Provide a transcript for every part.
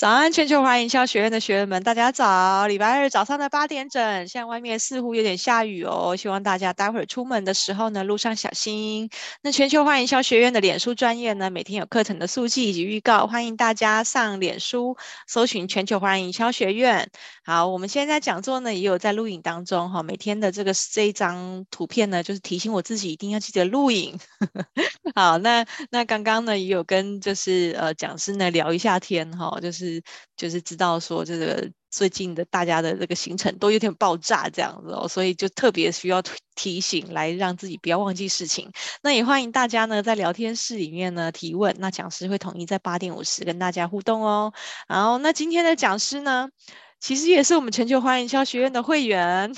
早安，全球化营销学院的学员们，大家早！礼拜二早上的八点整，现在外面似乎有点下雨哦，希望大家待会儿出门的时候呢，路上小心。那全球化营销学院的脸书专业呢，每天有课程的速记以及预告，欢迎大家上脸书搜寻全球化营销学院。好，我们现在讲座呢也有在录影当中哈，每天的这个这一张图片呢，就是提醒我自己一定要记得录影。好，那那刚刚呢也有跟就是呃讲师呢聊一下天哈，就是。就是知道说这个最近的大家的这个行程都有点爆炸这样子哦，所以就特别需要提醒来让自己不要忘记事情。那也欢迎大家呢在聊天室里面呢提问，那讲师会统一在八点五十跟大家互动哦。然后那今天的讲师呢，其实也是我们全球华营销学院的会员。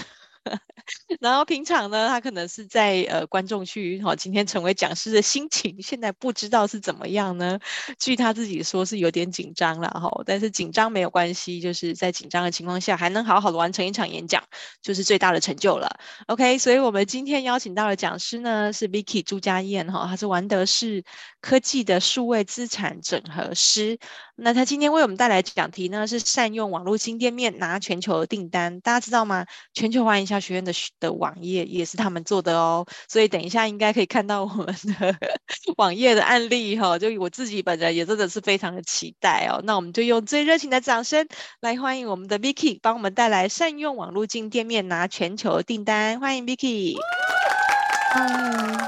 然后平常呢，他可能是在呃观众区，哈，今天成为讲师的心情，现在不知道是怎么样呢？据他自己说是有点紧张了，哈，但是紧张没有关系，就是在紧张的情况下还能好好的完成一场演讲，就是最大的成就了。OK，所以我们今天邀请到的讲师呢是 Vicky 朱家燕，哈，他是玩德士科技的数位资产整合师。那他今天为我们带来讲题呢是善用网络新店面拿全球的订单，大家知道吗？全球化营销学院的的网页也是他们做的哦，所以等一下应该可以看到我们的 网页的案例哈、哦，就我自己本人也真的是非常的期待哦。那我们就用最热情的掌声来欢迎我们的 Vicky，帮我们带来善用网络进店面拿全球订单，欢迎 Vicky。嗯，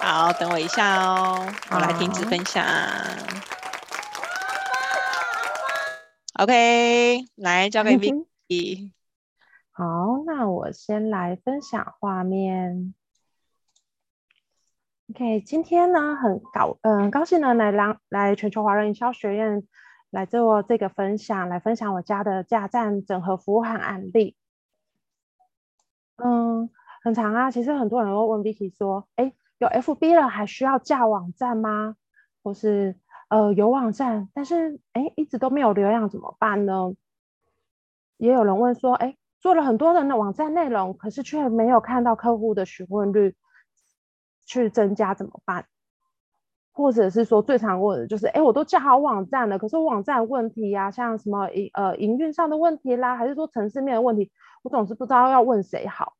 好，等我一下哦，我来停止分享。OK，来交给 Vicky。好，那我先来分享画面。OK，今天呢很高，嗯、高兴呢来来来全球华人营销学院来做这个分享，来分享我家的架站整合服务和案例。嗯，很长啊，其实很多人都问 Vicky 说，哎，有 FB 了还需要架网站吗？或是呃有网站，但是哎一直都没有流量怎么办呢？也有人问说，哎。做了很多人的网站内容，可是却没有看到客户的询问率去增加，怎么办？或者是说最常问的就是，哎，我都架好网站了，可是网站问题呀、像什么营呃营运上的问题啦，还是说城市面的问题，我总是不知道要问谁好。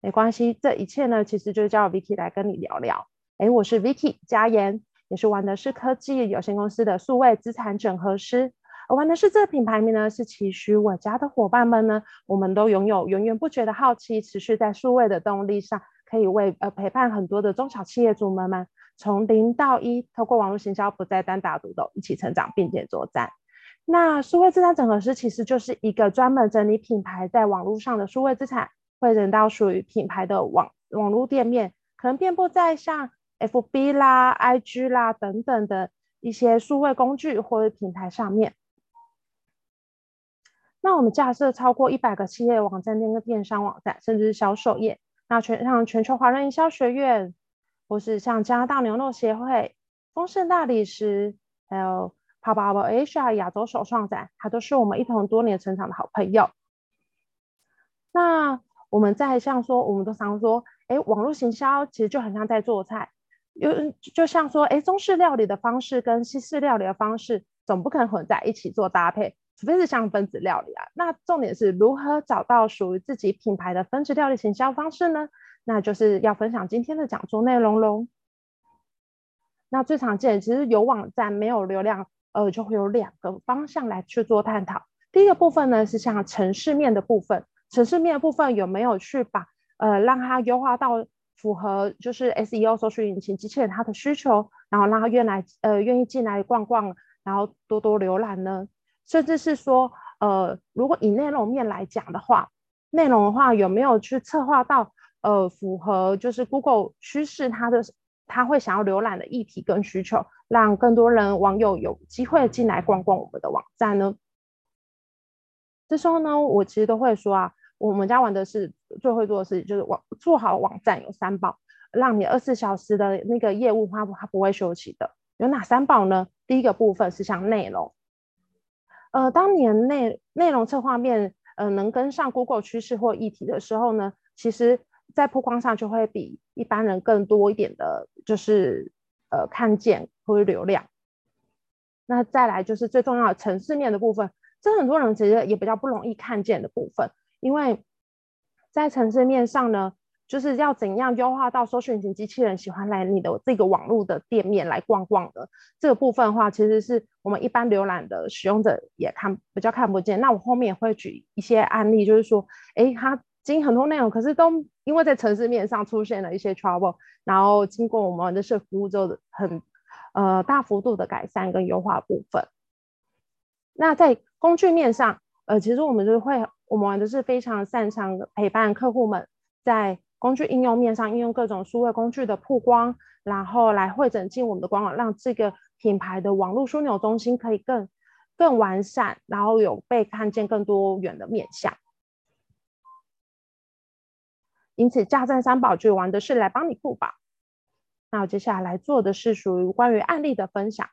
没关系，这一切呢，其实就是叫 Vicky 来跟你聊聊。哎，我是 Vicky 佳妍，也是玩的是科技有限公司的数位资产整合师。而玩的是这个品牌名呢，是期许我家的伙伴们呢，我们都拥有源源不绝的好奇，持续在数位的动力上，可以为呃陪伴很多的中小企业主们们，从零到一，透过网络行销，不再单打独斗，一起成长，并肩作战。那数位资产整合师其实就是一个专门整理品牌在网络上的数位资产，会整到属于品牌的网网络店面，可能遍布在像 FB 啦、IG 啦等等的一些数位工具或者平台上面。那我们架设超过一百个企业网站店跟电商网站，甚至是销售页。那全像全球华人营销学院，或是像加拿大牛肉协会、丰盛大理石，还有 Pop Up Asia 亚洲首创展，它都是我们一同多年成长的好朋友。那我们在像说，我们都常说，哎，网络行销其实就很像在做菜，有就像说，哎，中式料理的方式跟西式料理的方式，总不可能混在一起做搭配。除非是像分子料理啊，那重点是如何找到属于自己品牌的分子料理行销方式呢？那就是要分享今天的讲座内容喽。那最常见其实有网站没有流量，呃，就会有两个方向来去做探讨。第一个部分呢是像城市面的部分，城市面的部分有没有去把呃让它优化到符合就是 SEO 搜索引擎机器人它的需求，然后让它愿来呃愿意进来逛逛，然后多多浏览呢？甚至是说，呃，如果以内容面来讲的话，内容的话有没有去策划到，呃，符合就是 Google 趋势它的，他会想要浏览的议题跟需求，让更多人网友有机会进来逛逛我们的网站呢？这时候呢，我其实都会说啊，我们家玩的是最会做的事情，就是网做好网站有三宝，让你二十四小时的那个业务它它不会休息的。有哪三宝呢？第一个部分是像内容。呃，当年内内容策划面呃能跟上 Google 趋势或议题的时候呢，其实在曝光上就会比一般人更多一点的，就是呃看见或者流量。那再来就是最重要的程式面的部分，这很多人其实也比较不容易看见的部分，因为在程式面上呢，就是要怎样优化到搜寻型机器人喜欢来你的这个网络的店面来逛逛的这个部分的话，其实是我们一般浏览的使用者也看比较看不见。那我后面也会举一些案例，就是说，哎，它经很多内容，可是都因为在城市面上出现了一些 trouble，然后经过我们的设服务之后很。呃，大幅度的改善跟优化部分。那在工具面上，呃，其实我们就会，我们玩的是非常擅长陪伴客户们在工具应用面上，应用各种数位工具的曝光，然后来汇整进我们的官网，让这个品牌的网络枢纽中心可以更更完善，然后有被看见更多元的面向。因此，架站三宝就玩的是来帮你顾宝。那我接下来来做的是属于关于案例的分享。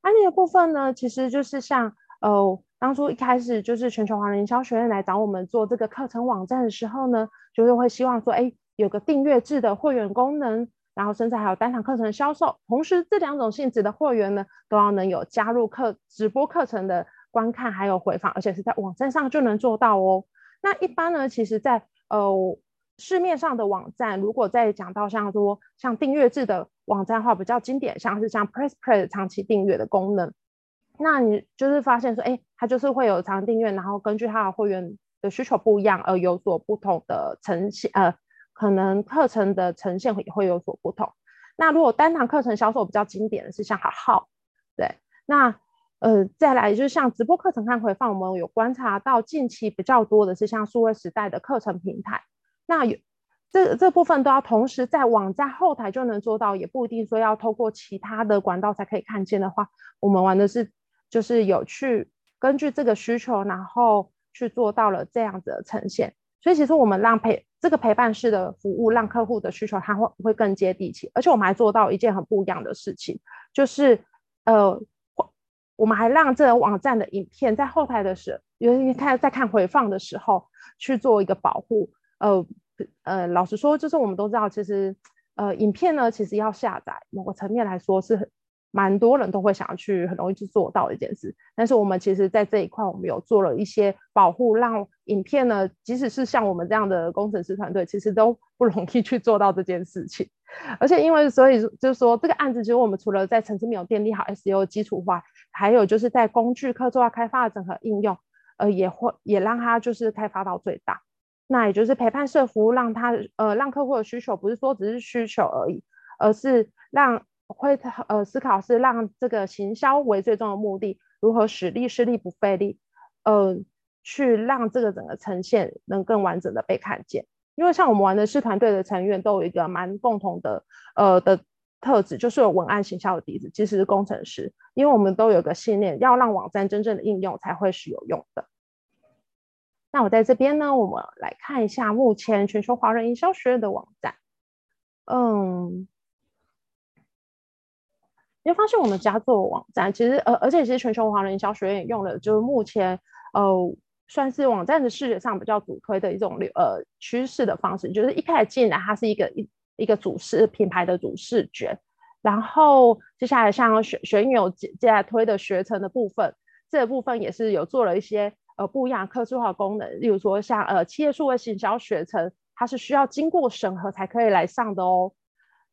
案例的部分呢，其实就是像呃，当初一开始就是全球华人营销学院来找我们做这个课程网站的时候呢，就是会希望说，哎，有个订阅制的会员功能，然后甚至还有单场课程销售，同时这两种性质的会员呢，都要能有加入课直播课程的观看还有回放，而且是在网站上就能做到哦。那一般呢，其实在呃。市面上的网站，如果再讲到像说像订阅制的网站的话，比较经典，像是像 PressPlay 长期订阅的功能，那你就是发现说，哎，它就是会有长订阅，然后根据它的会员的需求不一样而有所不同的呈现，呃，可能课程的呈现也会有所不同。那如果单堂课程销售比较经典的是像好号，对，那呃再来就是像直播课程看回放，我们有观察到近期比较多的是像数位时代的课程平台。那有这这部分都要同时在网站后台就能做到，也不一定说要透过其他的管道才可以看见的话，我们玩的是就是有去根据这个需求，然后去做到了这样子的呈现。所以其实我们让陪这个陪伴式的服务，让客户的需求它会会更接地气，而且我们还做到一件很不一样的事情，就是呃，我们还让这个网站的影片在后台的时候，因为看在看回放的时候去做一个保护。呃呃，老实说，就是我们都知道，其实呃，影片呢，其实要下载，某个层面来说是很蛮多人都会想要去很容易去做到的一件事。但是我们其实在这一块，我们有做了一些保护，让影片呢，即使是像我们这样的工程师团队，其实都不容易去做到这件事情。而且因为所以就是说，这个案子其实我们除了在城市没有建立好 SEO 基础化，还有就是在工具客做化开发的整合应用，呃，也会也让它就是开发到最大。那也就是陪伴式服务，让他呃让客户的需求不是说只是需求而已，而是让会呃思考是让这个行销为最终的目的，如何使力使力不费力，呃去让这个整个呈现能更完整的被看见。因为像我们玩的是团队的成员都有一个蛮共同的呃的特质，就是有文案行销的底子，其实是工程师，因为我们都有个信念，要让网站真正的应用才会是有用的。那我在这边呢，我们来看一下目前全球华人营销学院的网站。嗯，你会发现我们家做网站，其实呃，而且其实全球华人营销学院也用了，就是目前呃算是网站的视觉上比较主推的一种流呃趋势的方式，就是一开始进来它是一个一一个主视品牌的主视觉，然后接下来像学学院有接接下来推的学程的部分，这个部分也是有做了一些。呃，不一样的客制化功能，例如说像呃企业数位行销学程，它是需要经过审核才可以来上的哦。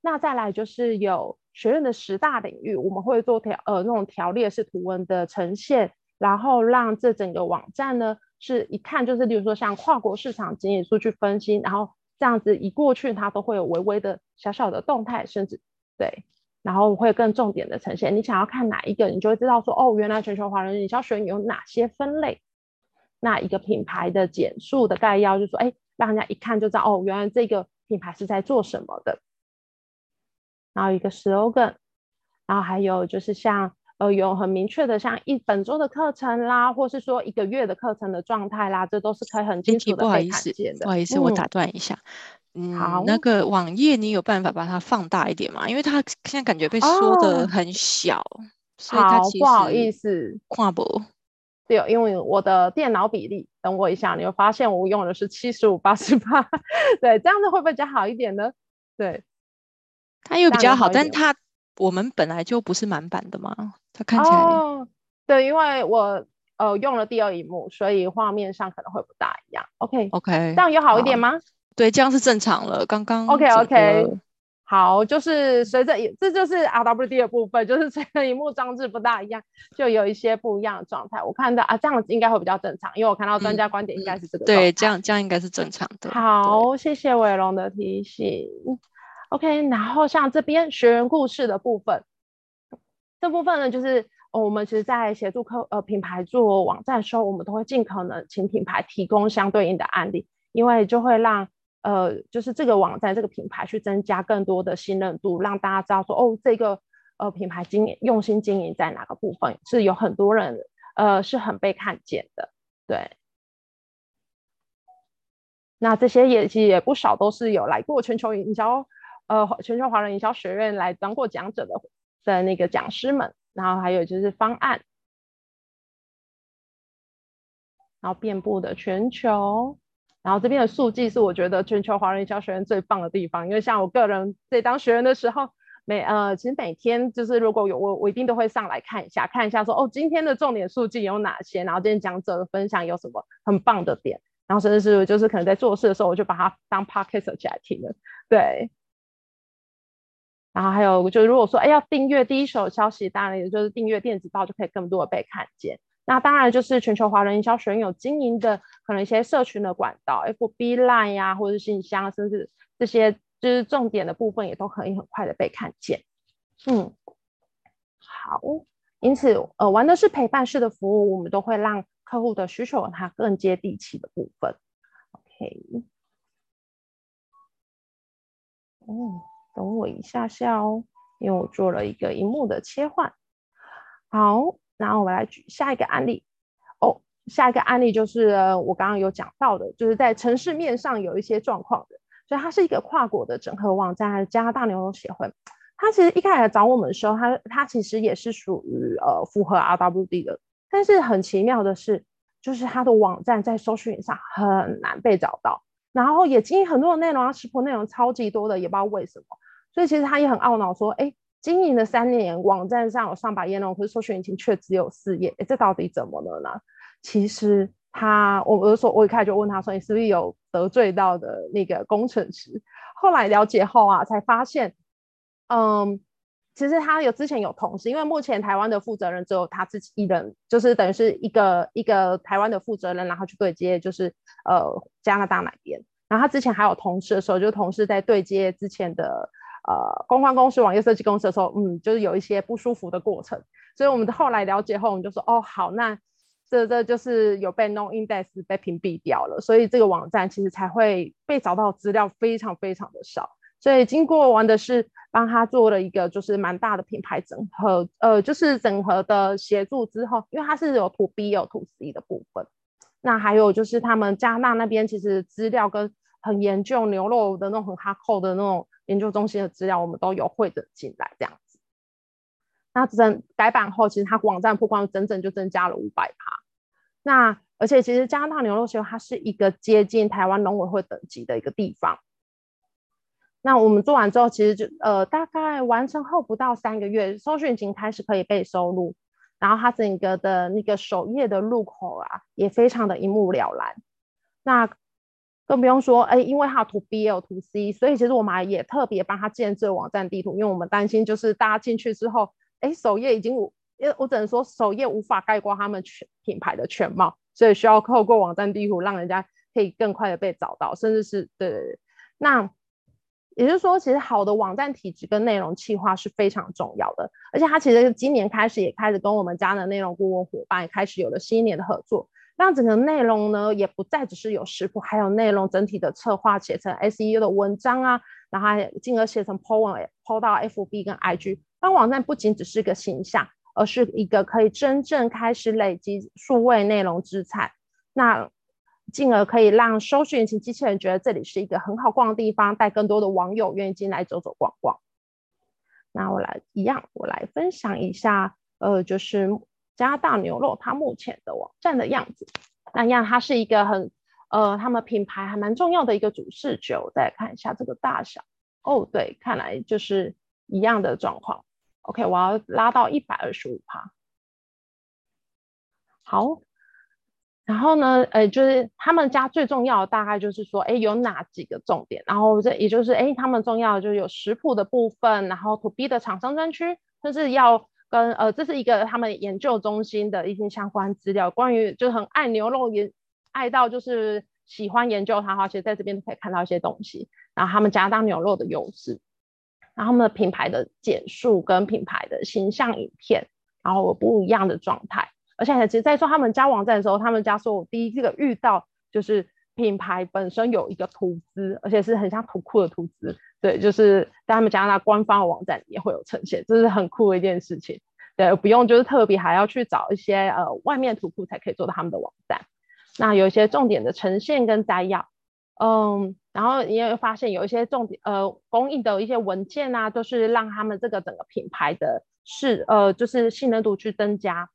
那再来就是有学院的十大领域，我们会做条呃那种条列式图文的呈现，然后让这整个网站呢是一看就是，例如说像跨国市场经营数据分析，然后这样子一过去，它都会有微微的小小的动态，甚至对，然后会更重点的呈现。你想要看哪一个，你就会知道说哦，原来全球华人营销学院有哪些分类。那一个品牌的简述的概要，就是说，哎，让人家一看就知道，哦，原来这个品牌是在做什么的。然后一个 slogan，然后还有就是像，呃，有很明确的，像一本周的课程啦，或是说一个月的课程的状态啦，这都是可以很清楚的被看见的。不好意思，不好意思，我打断一下。嗯，好，那个网页你有办法把它放大一点吗？因为它现在感觉被缩的很小，哦、所以它其实好，不好意思，跨博。对，因为我的电脑比例，等我一下，你会发现我用的是七十五八十八，对，这样子会不会比较好一点呢？对，它又比较好，但它我们本来就不是满版的嘛？它看起来。哦，对，因为我呃用了第二荧幕，所以画面上可能会不大一样。OK OK，这样有好一点吗？对，这样是正常了。刚刚 OK OK。好，就是随着，这就是 RWD 的部分，就是随着荧幕装置不大一样，就有一些不一样的状态。我看到啊，这样子应该会比较正常，因为我看到专家观点应该是这个、嗯。对，这样这样应该是正常的。好，谢谢伟龙的提醒。OK，然后像这边学员故事的部分，这部分呢，就是、我们其实在协助客呃品牌做网站的时候，我们都会尽可能请品牌提供相对应的案例，因为就会让。呃，就是这个网站这个品牌去增加更多的信任度，让大家知道说，哦，这个呃品牌经营用心经营在哪个部分，是有很多人呃是很被看见的，对。那这些也其实也不少，都是有来过全球营销呃全球华人营销学院来当过讲者的的那个讲师们，然后还有就是方案，然后遍布的全球。然后这边的数据是我觉得全球华人营销学院最棒的地方，因为像我个人在当学员的时候，每呃其实每天就是如果有我我一定都会上来看一下，看一下说哦今天的重点数据有哪些，然后今天讲者的分享有什么很棒的点，然后甚至是就是可能在做事的时候我就把它当 podcast 起来听了，对。然后还有就如果说哎要订阅第一手消息，当然也就是订阅电子报就可以更多的被看见。那当然就是全球华人营销学有经营的可能一些社群的管道，FB Line 呀、啊，或者是信箱，甚至这些就是重点的部分也都可以很快的被看见。嗯，好，因此呃玩的是陪伴式的服务，我们都会让客户的需求它更接地气的部分。OK，嗯，等我一下下哦，因为我做了一个荧幕的切换。好。然后我们来举下一个案例哦，下一个案例就是我刚刚有讲到的，就是在城市面上有一些状况的，所以它是一个跨国的整合网站，加拿大牛肉协会。它其实一开始找我们的时候，它它其实也是属于呃符合 RWD 的，但是很奇妙的是，就是它的网站在搜寻上很难被找到，然后也经营很多的内容啊，食谱内容超级多的，也不知道为什么，所以其实他也很懊恼说，哎。经营了三年，网站上有上百页内容，可是搜寻引擎却只有四页，哎，这到底怎么了呢？其实他，我我就说，我一开始就问他说，你是不是有得罪到的那个工程师？后来了解后啊，才发现，嗯，其实他有之前有同事，因为目前台湾的负责人只有他自己一人，就是等于是一个一个台湾的负责人，然后去对接，就是呃加拿大那边。然后他之前还有同事的时候，就同事在对接之前的。呃，公关公司、网页设计公司的时候，嗯，就是有一些不舒服的过程，所以我们后来了解后，我们就说，哦，好，那这这就是有被 no index 被屏蔽掉了，所以这个网站其实才会被找到资料非常非常的少。所以经过完的是帮他做了一个就是蛮大的品牌整合，呃，就是整合的协助之后，因为它是有 to B 有 to C 的部分，那还有就是他们加纳那边其实资料跟很研究牛肉的那种很 hardcore 的那种。研究中心的资料，我们都有汇整进来，这样子。那整改版后，其实它网站曝光整整就增加了五百趴。那而且，其实加拿大牛肉协会它是一个接近台湾农委会等级的一个地方。那我们做完之后，其实就呃大概完成后不到三个月，搜寻已经开始可以被收录，然后它整个的那个首页的入口啊，也非常的一目了然。那更不用说，哎，因为它有图 B 也有图 C，所以其实我们也特别帮他建置网站地图，因为我们担心就是大家进去之后，哎，首页已经，因为我只能说首页无法概括他们全品牌的全貌，所以需要透过网站地图让人家可以更快的被找到，甚至是对对对。那也就是说，其实好的网站体质跟内容企划是非常重要的，而且他其实今年开始也开始跟我们家的内容顾问伙伴也开始有了新一年的合作。让整个内容呢，也不再只是有食谱，还有内容整体的策划，写成 SEO 的文章啊，然后还进而写成 po 文，po 到 FB 跟 IG，让网站不仅只是个形象，而是一个可以真正开始累积数位内容资产，那进而可以让搜寻引擎机器人觉得这里是一个很好逛的地方，带更多的网友愿意进来走走逛逛。那我来一样，我来分享一下，呃，就是。加拿大牛肉，它目前的网站的样子，那样它是一个很呃，他们品牌还蛮重要的一个主视觉。我再看一下这个大小，哦，对，看来就是一样的状况。OK，我要拉到一百二十五趴。好，然后呢，呃，就是他们家最重要的大概就是说，哎，有哪几个重点？然后这也就是，哎，他们重要的就是有食谱的部分，然后 To B 的厂商专区，就是要跟呃，这是一个他们研究中心的一些相关资料，关于就是很爱牛肉也爱到就是喜欢研究它的话，其实在这边都可以看到一些东西。然后他们家当牛肉的优势。然后他们的品牌的简述跟品牌的形象影片，然后不一样的状态，而且其实，在做他们家网站的时候，他们家说我第一个遇到就是品牌本身有一个图资，而且是很像图库的图资，对，就是在他们加拿大官方的网站也会有呈现，这是很酷的一件事情，对，不用就是特别还要去找一些呃外面图库才可以做到他们的网站，那有一些重点的呈现跟摘要。嗯，然后你也会发现有一些重点，呃，公益的一些文件啊，都是让他们这个整个品牌的是呃，就是信任度去增加。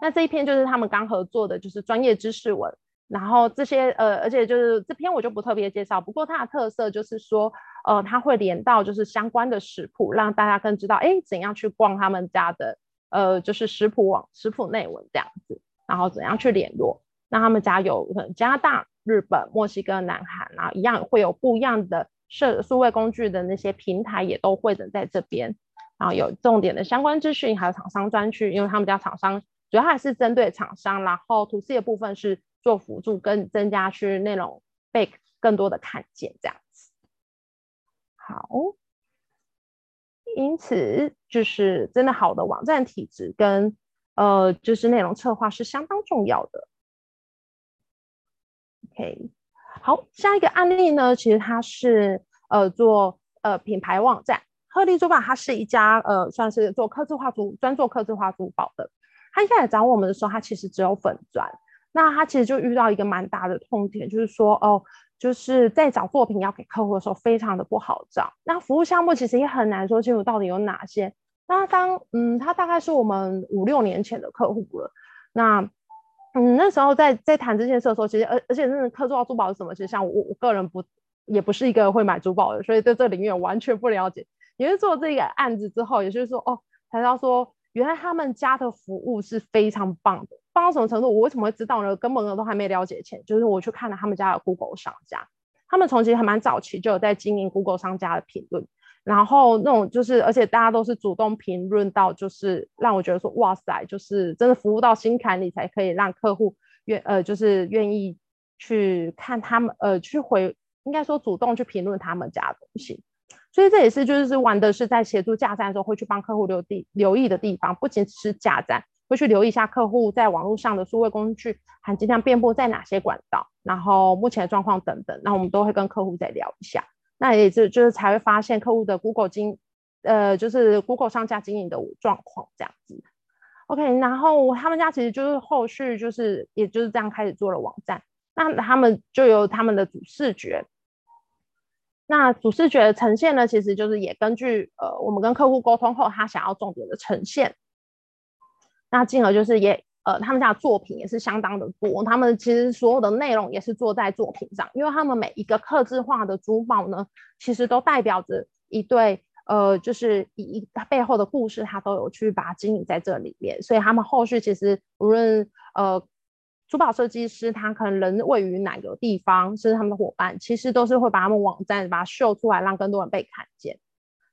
那这一篇就是他们刚合作的，就是专业知识文。然后这些呃，而且就是这篇我就不特别介绍，不过它的特色就是说，呃，它会连到就是相关的食谱，让大家更知道，哎，怎样去逛他们家的呃，就是食谱网、食谱内文这样子，然后怎样去联络。那他们家有可能加拿大。日本、墨西哥、南韩，然后一样会有不一样的设数位工具的那些平台，也都会的在这边。然后有重点的相关资讯，还有厂商专区，因为他们家厂商主要还是针对厂商，然后图 C 的部分是做辅助跟增加去内容被更多的看见这样子。好，因此就是真的好的网站体质跟呃就是内容策划是相当重要的。OK，好，下一个案例呢，其实它是呃做呃品牌网站，鹤立珠宝，它是一家呃算是做刻字化珠专做刻字化珠宝的。他一开始找我们的时候，他其实只有粉专，那他其实就遇到一个蛮大的痛点，就是说哦，就是在找作品要给客户的时候，非常的不好找。那服务项目其实也很难说清楚到底有哪些。那当嗯，他大概是我们五六年前的客户了，那。嗯，那时候在在谈这件事的时候，其实而而且真的客制化珠宝是什么？其实像我我个人不也不是一个会买珠宝的，所以对这个领域完全不了解。也是做这个案子之后，也就是说哦，才知道说原来他们家的服务是非常棒的，放到什么程度？我为什么会知道呢？根本都还没了解前，就是我去看了他们家的 Google 商家，他们从其实还蛮早期就有在经营 Google 商家的评论。然后那种就是，而且大家都是主动评论到，就是让我觉得说，哇塞，就是真的服务到心坎里，才可以让客户愿呃，就是愿意去看他们呃，去回，应该说主动去评论他们家的东西。所以这也是就是玩的是在协助架站的时候会去帮客户留地留意的地方，不仅是架站，会去留意一下客户在网络上的数位工具含金量遍布在哪些管道，然后目前的状况等等，那我们都会跟客户再聊一下。那也就，就是才会发现客户的 Google 经，呃，就是 Google 商家经营的状况这样子。OK，然后他们家其实就是后续就是也就是这样开始做了网站。那他们就有他们的主视觉。那主视觉的呈现呢，其实就是也根据呃我们跟客户沟通后，他想要重点的呈现。那进而就是也。呃，他们家的作品也是相当的多，他们其实所有的内容也是做在作品上，因为他们每一个刻制化的珠宝呢，其实都代表着一对，呃，就是一一它背后的故事，他都有去把它经营在这里面，所以他们后续其实无论呃珠宝设计师他可能人位于哪个地方，甚至他们的伙伴，其实都是会把他们网站把它秀出来，让更多人被看见。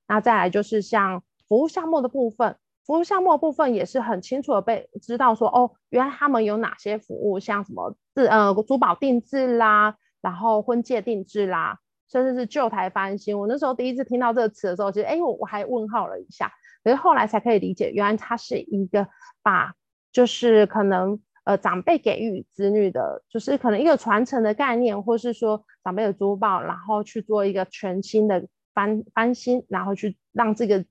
那再来就是像服务项目的部分。服务项目部分也是很清楚的被知道说哦，原来他们有哪些服务，像什么自呃珠宝定制啦，然后婚戒定制啦，甚至是旧台翻新。我那时候第一次听到这个词的时候，其实哎我我还问号了一下，可是后来才可以理解，原来它是一个把就是可能呃长辈给予子女的，就是可能一个传承的概念，或是说长辈的珠宝，然后去做一个全新的翻翻新，然后去让这个。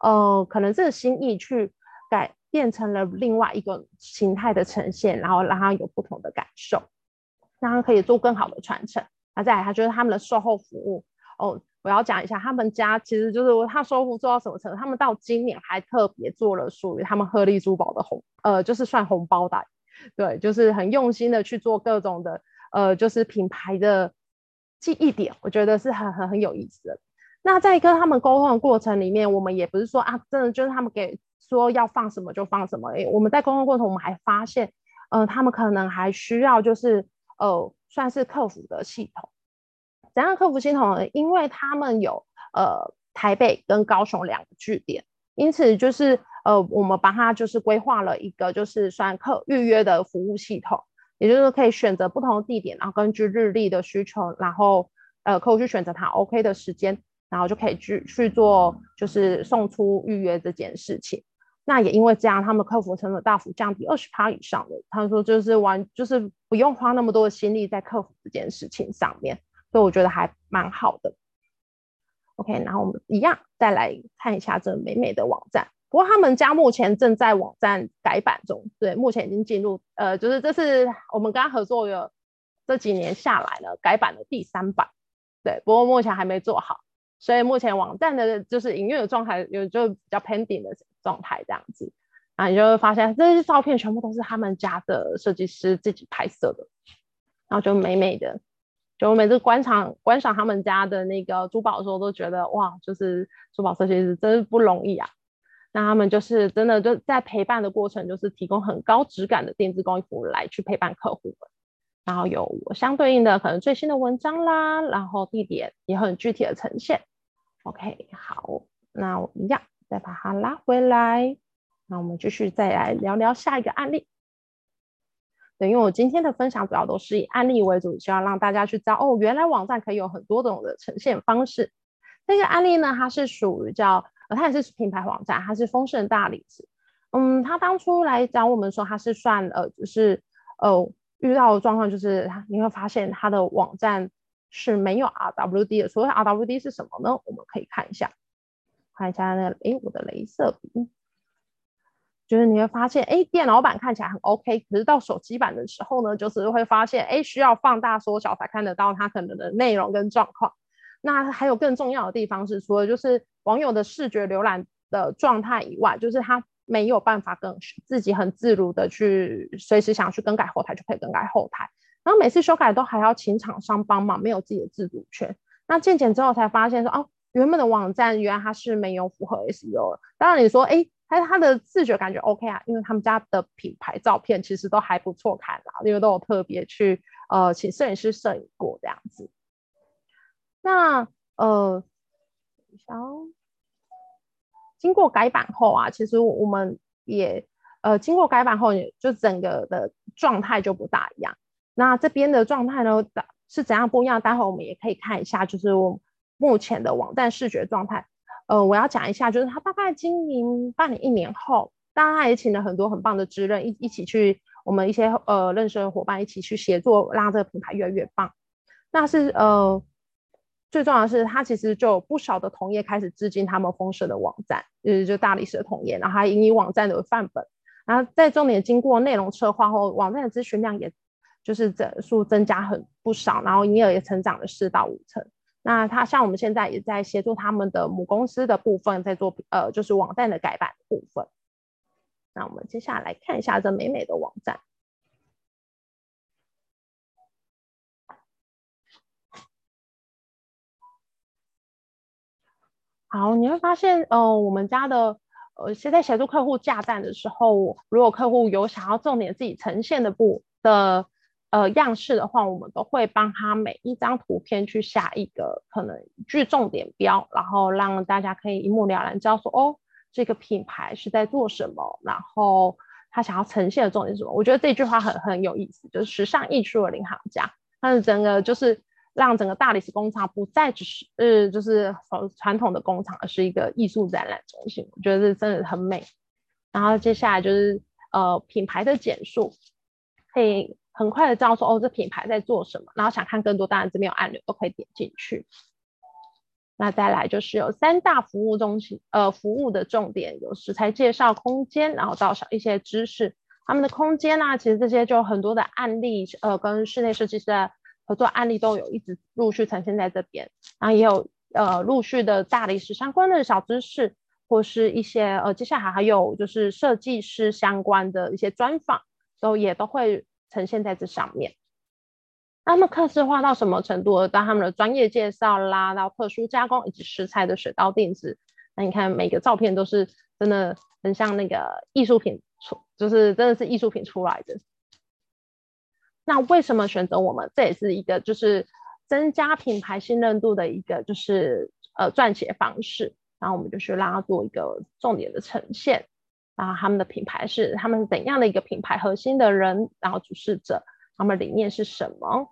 呃，可能这个心意去改变成了另外一个形态的呈现，然后让他有不同的感受，让他可以做更好的传承。那再来，他就是他们的售后服务哦，我要讲一下，他们家其实就是他售后做到什么程度？他们到今年还特别做了属于他们鹤立珠宝的红，呃，就是算红包袋，对，就是很用心的去做各种的，呃，就是品牌的记忆点，我觉得是很很很有意思的。那在跟他们沟通的过程里面，我们也不是说啊，真的就是他们给说要放什么就放什么。诶，我们在沟通过程，我们还发现，呃，他们可能还需要就是呃，算是客服的系统。怎样的客服系统呢？因为他们有呃台北跟高雄两个据点，因此就是呃，我们帮他就是规划了一个就是算客预约的服务系统，也就是可以选择不同的地点，然后根据日历的需求，然后呃客户去选择他 OK 的时间。然后就可以去去做，就是送出预约这件事情。那也因为这样，他们客服成本大幅降低二十趴以上的。他说就是完，就是不用花那么多的心力在客服这件事情上面，所以我觉得还蛮好的。OK，然后我们一样再来看一下这美美的网站。不过他们家目前正在网站改版中，对，目前已经进入呃，就是这是我们跟他合作的这几年下来了改版的第三版，对，不过目前还没做好。所以目前网站的就是营运的状态有就比较 pending 的状态这样子，啊，你就会发现这些照片全部都是他们家的设计师自己拍摄的，然后就美美的，就我每次观赏观赏他们家的那个珠宝的时候，都觉得哇，就是珠宝设计师真是不容易啊。那他们就是真的就在陪伴的过程，就是提供很高质感的定制工艺服务来去陪伴客户。然后有相对应的可能最新的文章啦，然后地点也很具体的呈现。OK，好，那我一样再把它拉回来。那我们继续再来聊聊下一个案例。对，因为我今天的分享主要都是以案例为主，希望让大家去知道哦，原来网站可以有很多种的呈现方式。这个案例呢，它是属于叫呃，它也是品牌网站，它是丰盛大理石。嗯，它当初来找我们说，它是算呃，就是呃。遇到的状况就是，你会发现它的网站是没有 RWD 的。所谓 RWD 是什么呢？我们可以看一下，看一下那个，诶，我的镭射笔，就是你会发现，诶，电脑版看起来很 OK，可是到手机版的时候呢，就是会发现，诶，需要放大缩小才看得到它可能的内容跟状况。那还有更重要的地方是，除了就是网友的视觉浏览的状态以外，就是它。没有办法跟自己很自如的去随时想去更改后台就可以更改后台，然后每次修改都还要请厂商帮忙，没有自己的自主权。那渐渐之后才发现说，哦，原本的网站原来它是没有符合 SEO 的。当然你说，哎，它它的视觉感觉 OK 啊，因为他们家的品牌照片其实都还不错看啦，因为都有特别去呃请摄影师摄影过这样子。那呃，等一下哦。经过改版后啊，其实我们也呃经过改版后，就整个的状态就不大一样。那这边的状态呢，是怎样不一样？待会我们也可以看一下，就是我目前的网站视觉状态。呃，我要讲一下，就是他大概经营半年一年后，当然他也请了很多很棒的职人一一起去，我们一些呃认识的伙伴一起去协作，让这个品牌越来越棒。那是呃。最重要的是，他其实就有不少的同业开始致敬他们丰盛的网站，就是就大理石的同业，然后还引以网站的范本。然后在重点经过内容策划后，网站的咨询量也就是整数增加很不少，然后营业额也成长了四到五成。那他像我们现在也在协助他们的母公司的部分，在做呃就是网站的改版部分。那我们接下来看一下这美美的网站。好，你会发现，呃，我们家的，呃，现在协助客户架站的时候，如果客户有想要重点自己呈现的部的，呃，样式的话，我们都会帮他每一张图片去下一个可能句重点标，然后让大家可以一目了然知道说，哦，这个品牌是在做什么，然后他想要呈现的重点是什么。我觉得这句话很很有意思，就是时尚艺术的领航家，他是整个就是。让整个大理石工厂不再只是呃，就是传统的工厂，而是一个艺术展览中心。我觉得这真的很美。然后接下来就是呃品牌的简述，可以很快的知道说哦，这品牌在做什么。然后想看更多，当然这边有按钮都可以点进去。那再来就是有三大服务中心，呃，服务的重点有食材介绍、空间，然后到小一些知识。他们的空间呢、其实这些就很多的案例，呃，跟室内设计师的。合作案例都有一直陆续呈现在这边，然后也有呃陆续的大理石相关的小知识，或是一些呃接下来还有就是设计师相关的一些专访，都也都会呈现在这上面。那么客制化到什么程度？到他们的专业介绍啦，到特殊加工以及食材的水稻定制。那你看每个照片都是真的很像那个艺术品出，就是真的是艺术品出来的。那为什么选择我们？这也是一个就是增加品牌信任度的一个就是呃撰写方式。然后我们就去拉做一个重点的呈现。然后他们的品牌是他们怎样的一个品牌核心的人，然后主事者，他们理念是什么？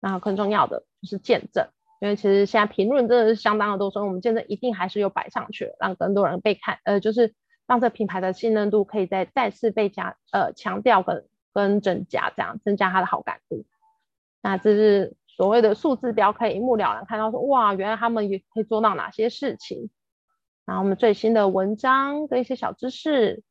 然后更重要的就是见证，因为其实现在评论真的是相当的多，所以我们见证一定还是有摆上去，让更多人被看，呃，就是让这品牌的信任度可以再再次被加呃强调跟跟增加，这样增加它的好感度。那这是所谓的数字标，可以一目了然看到说，哇，原来他们也可以做到哪些事情。然后我们最新的文章跟一些小知识，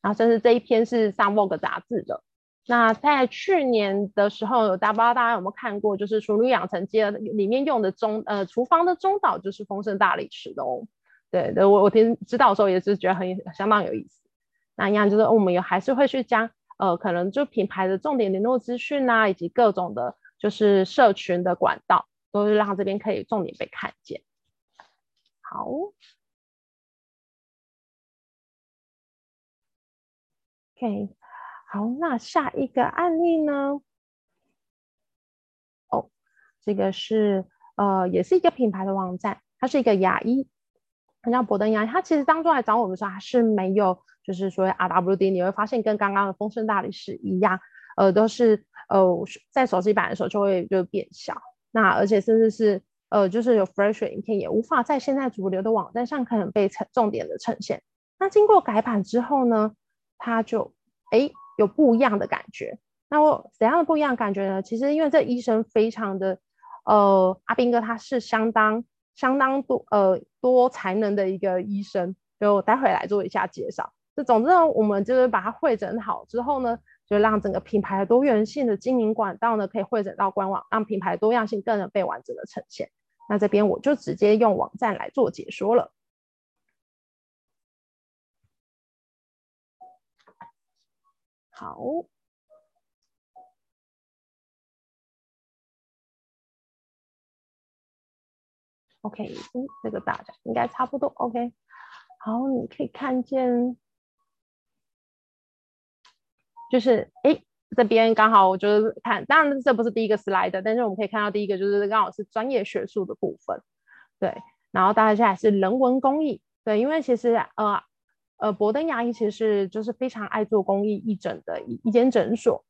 然后甚至这一篇是上 Vogue 杂志的。那在去年的时候，大家不知道大家有没有看过，就是《熟女养成记》里面用的中呃厨房的中岛就是丰盛大理石的哦。对对，我我听知道的时候也是觉得很相当有意思。那一样就是我们有还是会去将呃可能就品牌的重点联络资讯啊，以及各种的就是社群的管道，都是让这边可以重点被看见。好。OK，好，那下一个案例呢？哦，这个是呃，也是一个品牌的网站，它是一个牙医，很像博登一样，他其实当初来找我们的时候，还是没有，就是说 RWD，你会发现跟刚刚的丰盛大理石一样，呃，都是呃在手机版的时候就会就变小，那而且甚至是呃就是有 fresh 影片也无法在现在主流的网站上可能被呈重点的呈现。那经过改版之后呢？他就哎有不一样的感觉，那我怎样的不一样感觉呢？其实因为这医生非常的呃，阿斌哥他是相当相当多呃多才能的一个医生，就待会来做一下介绍。这总之呢，我们就是把它汇整好之后呢，就让整个品牌的多元性的经营管道呢，可以汇整到官网，让品牌多样性更能被完整的呈现。那这边我就直接用网站来做解说了。好，OK，嗯，这个大小应该差不多，OK。好，你可以看见，就是，哎，这边刚好我就是看，当然这不是第一个 slide，但是我们可以看到第一个就是刚好是专业学术的部分，对，然后大家现在是人文公益，对，因为其实呃。呃，博登牙医其实是就是非常爱做公益义诊的一一间诊所，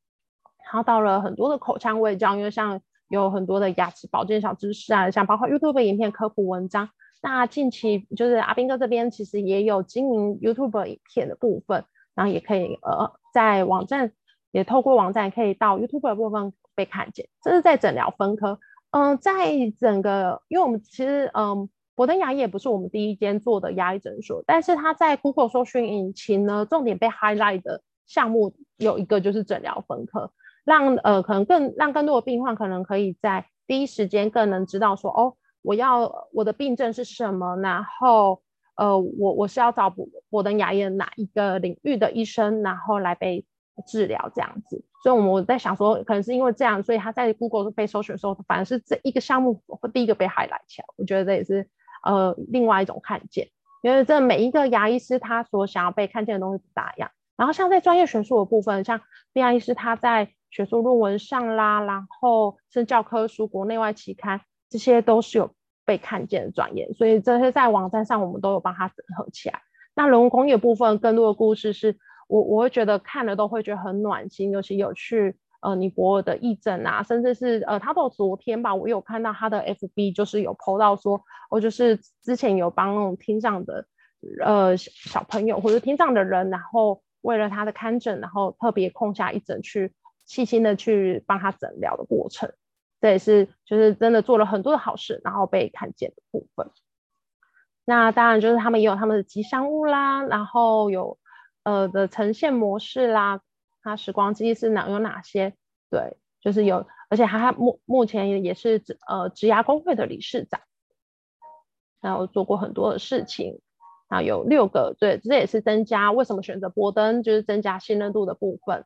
然后到了很多的口腔卫教，因为像有很多的牙齿保健小知识啊，像包括 YouTube 影片科普文章。那近期就是阿斌哥这边其实也有经营 YouTube 影片的部分，然后也可以呃在网站也透过网站可以到 YouTube 的部分被看见。这是在诊疗分科，嗯、在整个因为我们其实嗯。呃博登牙医也不是我们第一间做的牙医诊所，但是它在 Google 搜寻引擎呢，重点被 highlight 的项目有一个就是诊疗分科，让呃可能更让更多的病患可能可以在第一时间更能知道说哦，我要我的病症是什么，然后呃我我是要找博博登牙医哪一个领域的医生，然后来被治疗这样子。所以我们在想说，可能是因为这样，所以他在 Google 被搜寻的时候，反而是这一个项目会第一个被海来起来。我觉得这也是。呃，另外一种看见，因为这每一个牙医师他所想要被看见的东西不大一样。然后像在专业学术的部分，像牙医师他在学术论文上啦，然后是教科书、国内外期刊，这些都是有被看见的专业。所以这些在网站上我们都有帮他整合起来。那人文公益部分，更多的故事是我我会觉得看了都会觉得很暖心，尤其有去。呃，尼泊尔的义诊啊，甚至是呃，他到昨天吧，我有看到他的 FB，就是有 PO 到说，我就是之前有帮那种听障的呃小朋友或者听障的人，然后为了他的看诊，然后特别空下一诊去细心的去帮他诊疗的过程，这也是就是真的做了很多的好事，然后被看见的部分。那当然就是他们也有他们的吉祥物啦，然后有呃的呈现模式啦。它时光机是哪有哪些？对，就是有，而且他目目前也也是呃职涯工会的理事长，然后做过很多的事情，啊有六个，对，这也是增加为什么选择博登，就是增加信任度的部分，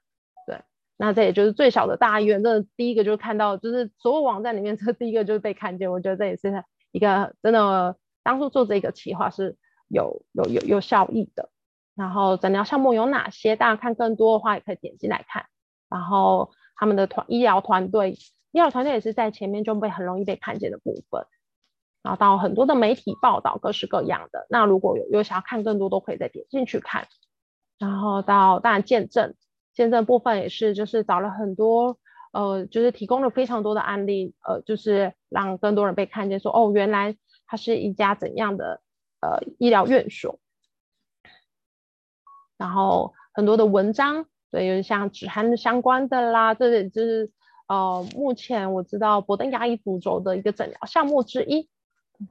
那这也就是最小的大医院，这第一个就是看到，就是所有网站里面，这第一个就是被看见。我觉得这也是一个真的，当初做这个企划是有有有有效益的。然后诊疗项目有哪些？大家看更多的话，也可以点进来看。然后他们的团医疗团队，医疗团队也是在前面就被很容易被看见的部分。然后到很多的媒体报道，各式各样的。那如果有有想要看更多，都可以再点进去看。然后到当然见证。见证部分也是，就是找了很多，呃，就是提供了非常多的案例，呃，就是让更多人被看见说，哦，原来它是一家怎样的呃医疗院所。然后很多的文章，对，有像止鼾相关的啦，这就是呃，目前我知道博登牙医主轴的一个诊疗项目之一。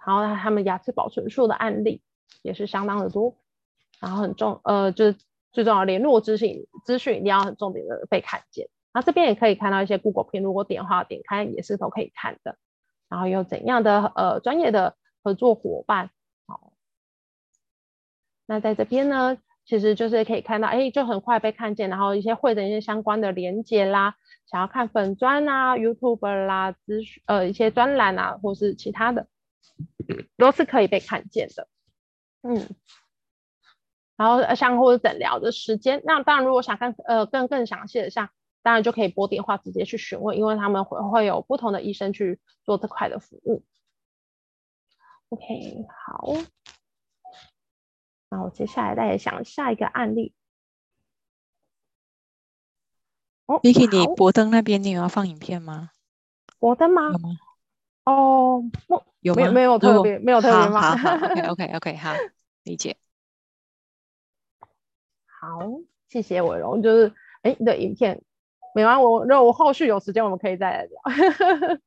然后他们牙齿保存术的案例也是相当的多，然后很重，呃，就是。最重要，联络资讯资讯一定要很重点的被看见。那这边也可以看到一些 Google 片，如果点话点开也是都可以看的。然后有怎样的呃专业的合作伙伴？好，那在这边呢，其实就是可以看到，哎，就很快被看见。然后一些会的一些相关的连接啦，想要看粉专啊、YouTube 啦、资讯呃一些专栏啊，或是其他的，都是可以被看见的。嗯。然后像或者诊疗的时间，那当然如果想看呃更更详细的，像当然就可以拨电话直接去询问，因为他们会会有不同的医生去做这块的服务。OK，好，那我接下来再想下一个案例。哦，Vicky，你博登那边你有要放影片吗？博登吗？有吗？哦，不，有没有没有特别没有特别吗？，OK OK OK，好，理解。好，谢谢伟荣。就是，哎，你的影片没完，我如果我后续有时间，我们可以再来聊。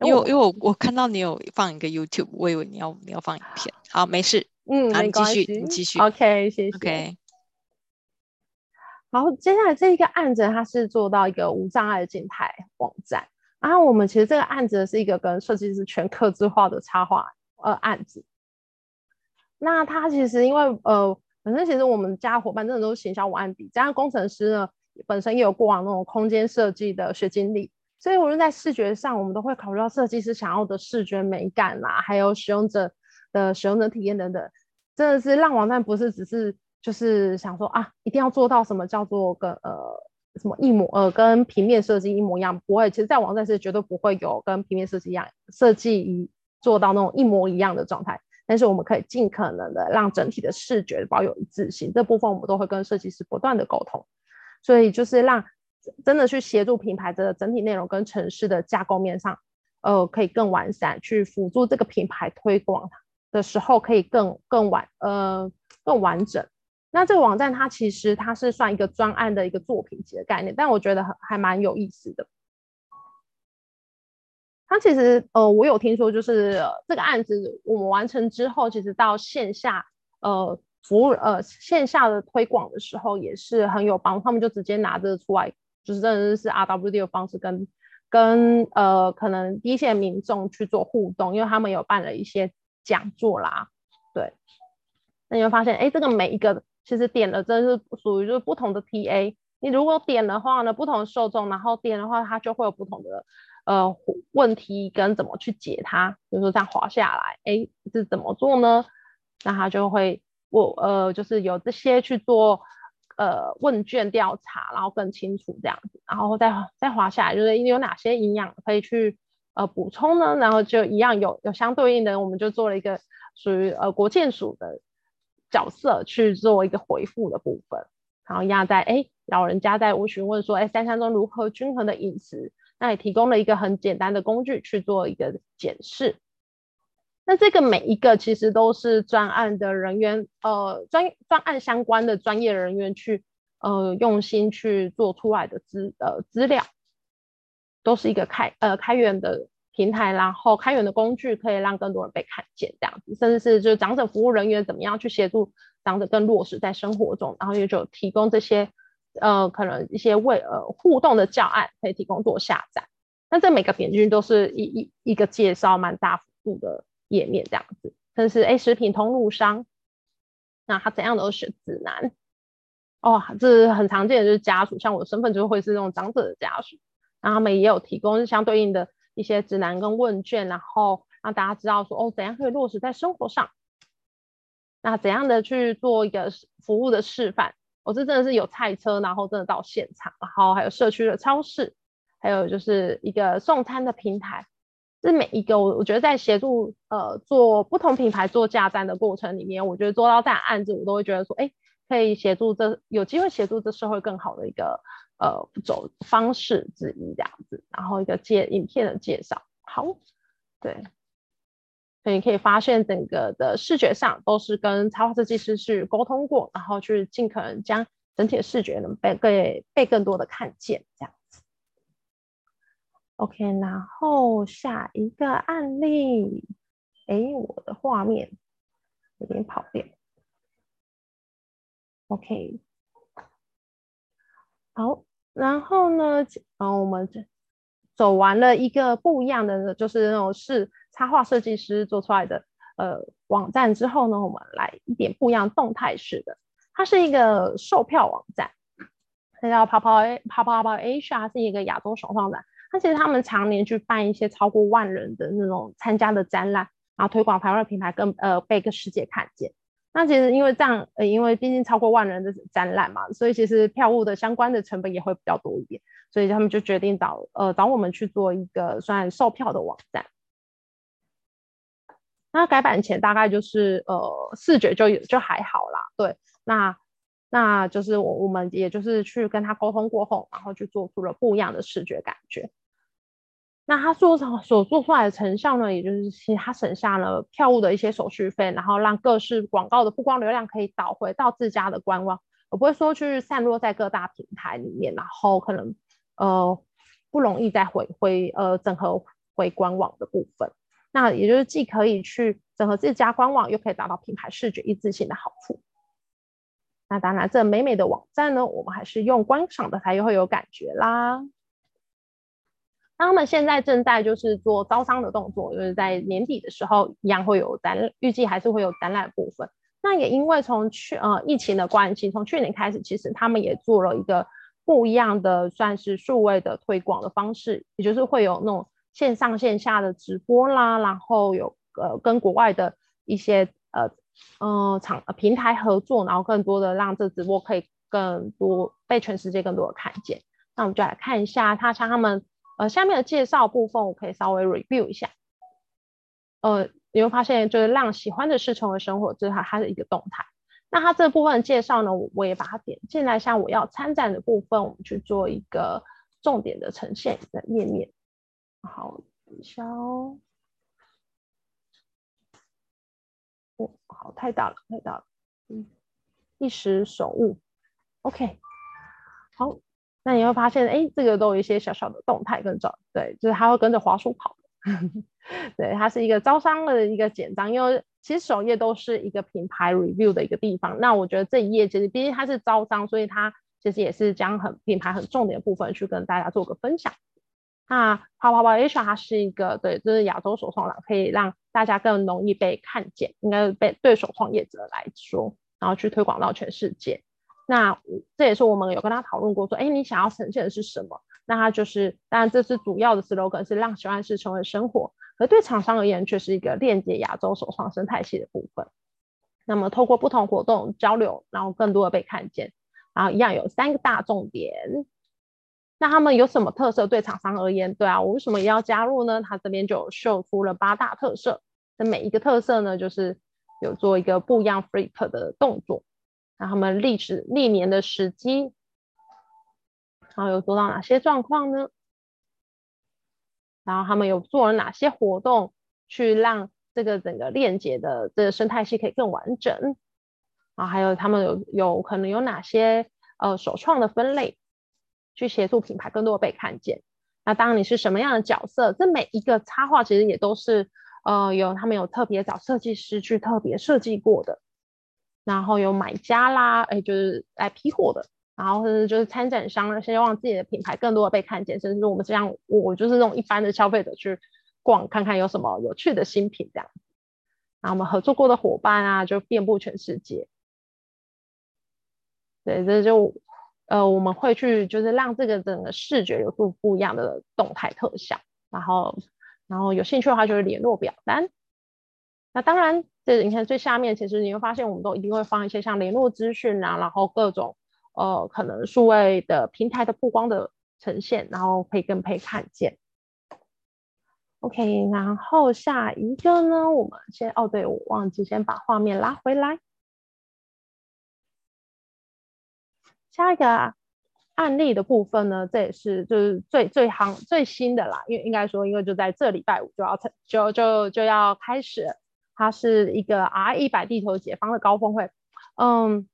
因为因为我我看到你有放一个 YouTube，我以为你要你要放影片。好，没事，嗯，没关系，你继续，你继续。OK，谢谢。OK。好，接下来这一个案子，它是做到一个无障碍的静态网站。然后我们其实这个案子是一个跟设计师全客制化的插画呃案子。那它其实因为呃。本身其实我们家伙伴真的都是行销文案底，加上工程师呢本身也有过往那种空间设计的学经历，所以无论在视觉上，我们都会考虑到设计师想要的视觉美感啦，还有使用者的使用者体验等等，真的是让网站不是只是就是想说啊，一定要做到什么叫做跟呃什么一模呃跟平面设计一模一样，不会，其实在网站是绝对不会有跟平面设计一样设计一做到那种一模一样的状态。但是我们可以尽可能的让整体的视觉保有一致性，这部分我们都会跟设计师不断的沟通，所以就是让真的去协助品牌的整体内容跟城市的架构面上，呃，可以更完善，去辅助这个品牌推广的时候可以更更完呃更完整。那这个网站它其实它是算一个专案的一个作品集的概念，但我觉得还蛮有意思的。那其实，呃，我有听说，就是、呃、这个案子我们完成之后，其实到线下，呃，服务，呃，线下的推广的时候也是很有帮。他们就直接拿着出来，就是真的是 RWD 的方式跟跟呃，可能一线民众去做互动，因为他们有办了一些讲座啦，对。那你会发现，哎，这个每一个其实点了，真的是属于就是不同的 TA。你如果点的话呢，不同的受众，然后点的话，它就会有不同的。呃，问题跟怎么去解它，比如说这样滑下来，哎，是怎么做呢？那他就会我呃，就是有这些去做呃问卷调查，然后更清楚这样子，然后再再滑下来，就是有哪些营养可以去呃补充呢？然后就一样有有相对应的，我们就做了一个属于呃国健署的角色去做一个回复的部分，然后压在哎老人家在我询问说，哎三餐中如何均衡的饮食。那也提供了一个很简单的工具去做一个检视。那这个每一个其实都是专案的人员，呃，专专案相关的专业人员去，呃，用心去做出来的资呃资料，都是一个开呃开源的平台，然后开源的工具可以让更多人被看见，这样子，甚至是就是长者服务人员怎么样去协助长者更落实在生活中，然后也就提供这些。呃，可能一些为呃互动的教案可以提供做下载，那这每个点进去都是一一一个介绍，蛮大幅度的页面这样子。但是哎，食品通路商，那他怎样都是指南，哦，这很常见的，就是家属，像我的身份就会是那种长者的家属，然后他们也有提供相对应的一些指南跟问卷，然后让大家知道说哦，怎样可以落实在生活上，那怎样的去做一个服务的示范。我这真的是有菜车，然后真的到现场，然后还有社区的超市，还有就是一个送餐的平台。这每一个我我觉得在协助呃做不同品牌做架站的过程里面，我觉得做到这样案子，我都会觉得说，哎，可以协助这有机会协助这社会更好的一个呃走方式之一这样子。然后一个介影片的介绍，好，对。所以你可以发现，整个的视觉上都是跟插画设计师去沟通过，然后去尽可能将整体的视觉能被被被更多的看见，这样子。OK，然后下一个案例，哎，我的画面有点跑掉。OK，好，然后呢，然后我们走完了一个不一样的，就是那种是。插画设计师做出来的呃网站之后呢，我们来一点不一样动态式的，它是一个售票网站，它叫跑跑跑跑跑 Asia，是一个亚洲首创展。它其实他们常年去办一些超过万人的那种参加的展览，然后推广台湾的品牌更呃被个世界看见。那其实因为这样，呃，因为毕竟超过万人的展览嘛，所以其实票务的相关的成本也会比较多一点，所以他们就决定找呃找我们去做一个算售票的网站。那改版前大概就是呃视觉就就还好啦，对，那那就是我我们也就是去跟他沟通过后，然后去做出了不一样的视觉感觉。那他做成所做出来的成效呢，也就是其他省下了票务的一些手续费，然后让各式广告的曝光流量可以导回到自家的官网，而不会说去散落在各大平台里面，然后可能呃不容易再回回呃整合回官网的部分。那也就是既可以去整合自家官网，又可以达到品牌视觉一致性的好处。那当然，这美美的网站呢，我们还是用观赏的才会有感觉啦。那他们现在正在就是做招商的动作，就是在年底的时候一样会有展，预计还是会有展览部分。那也因为从去呃疫情的关系，从去年开始，其实他们也做了一个不一样的，算是数位的推广的方式，也就是会有那种。线上线下的直播啦，然后有呃跟国外的一些呃呃厂平台合作，然后更多的让这直播可以更多被全世界更多的看见。那我们就来看一下，它像他们呃下面的介绍部分，我可以稍微 review 一下。呃，你会发现就是让喜欢的事成为生活，这是它它的一个动态。那它这部分的介绍呢，我我也把它点进来，像我要参展的部分，我们去做一个重点的呈现的页面。好，等一下哦。哦，好，太大了，太大了。嗯，一时手误。OK，好，那你会发现，哎，这个都有一些小小的动态跟照，对，就是它会跟着滑鼠跑。对，它是一个招商的一个简章，因为其实首页都是一个品牌 review 的一个地方。那我觉得这一页其实，毕竟它是招商，所以它其实也是将很品牌很重点部分去跟大家做个分享。那跑跑跑 Asia 它是一个对，就是亚洲首创了，可以让大家更容易被看见，应该是被对手创业者来说，然后去推广到全世界。那这也是我们有跟他讨论过，说，哎，你想要呈现的是什么？那他就是，当然这是主要的 slogan，是让喜欢事成为生活。而对厂商而言，却是一个链接亚洲首创生态系的部分。那么透过不同活动交流，然后更多的被看见，然后一样有三个大重点。那他们有什么特色？对厂商而言，对啊，我为什么也要加入呢？他这边就秀出了八大特色。那每一个特色呢，就是有做一个不一样 flip 的动作。那他们历史历年的时机，然后有做到哪些状况呢？然后他们有做了哪些活动，去让这个整个链接的这个生态系可以更完整？然后还有他们有有可能有哪些呃首创的分类？去协助品牌更多的被看见。那当你是什么样的角色？这每一个插画其实也都是，呃，有他们有特别找设计师去特别设计过的。然后有买家啦，哎，就是来批货的。然后是就是参展商，希望自己的品牌更多的被看见。甚至我们这样，我就是那种一般的消费者去逛，看看有什么有趣的新品这样。然后我们合作过的伙伴啊，就遍布全世界。对，这就呃我们会去就是让这个整个视觉有做不一样的动态特效，然后然后有兴趣的话就是联络表单。那当然，这你看最下面，其实你会发现我们都一定会放一些像联络资讯啊，然后各种呃可能数位的平台的曝光的呈现，然后可以更配看见。OK，然后下一个呢，我们先哦，对，我忘记先把画面拉回来。下一个案例的部分呢，这也是就是最最行最新的啦，因为应该说，因为就在这礼拜五就要就就就要开始，它是一个 R100 地球解方的高峰会。嗯，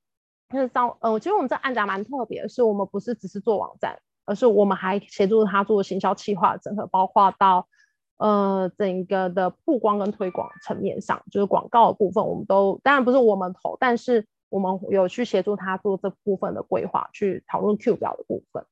就是当嗯，其实我们这案子还蛮特别的是，我们不是只是做网站，而是我们还协助他做行销企划整合，包括到。呃，整个的曝光跟推广层面上，就是广告的部分，我们都当然不是我们投，但是我们有去协助他做这部分的规划，去讨论 Q 表的部分。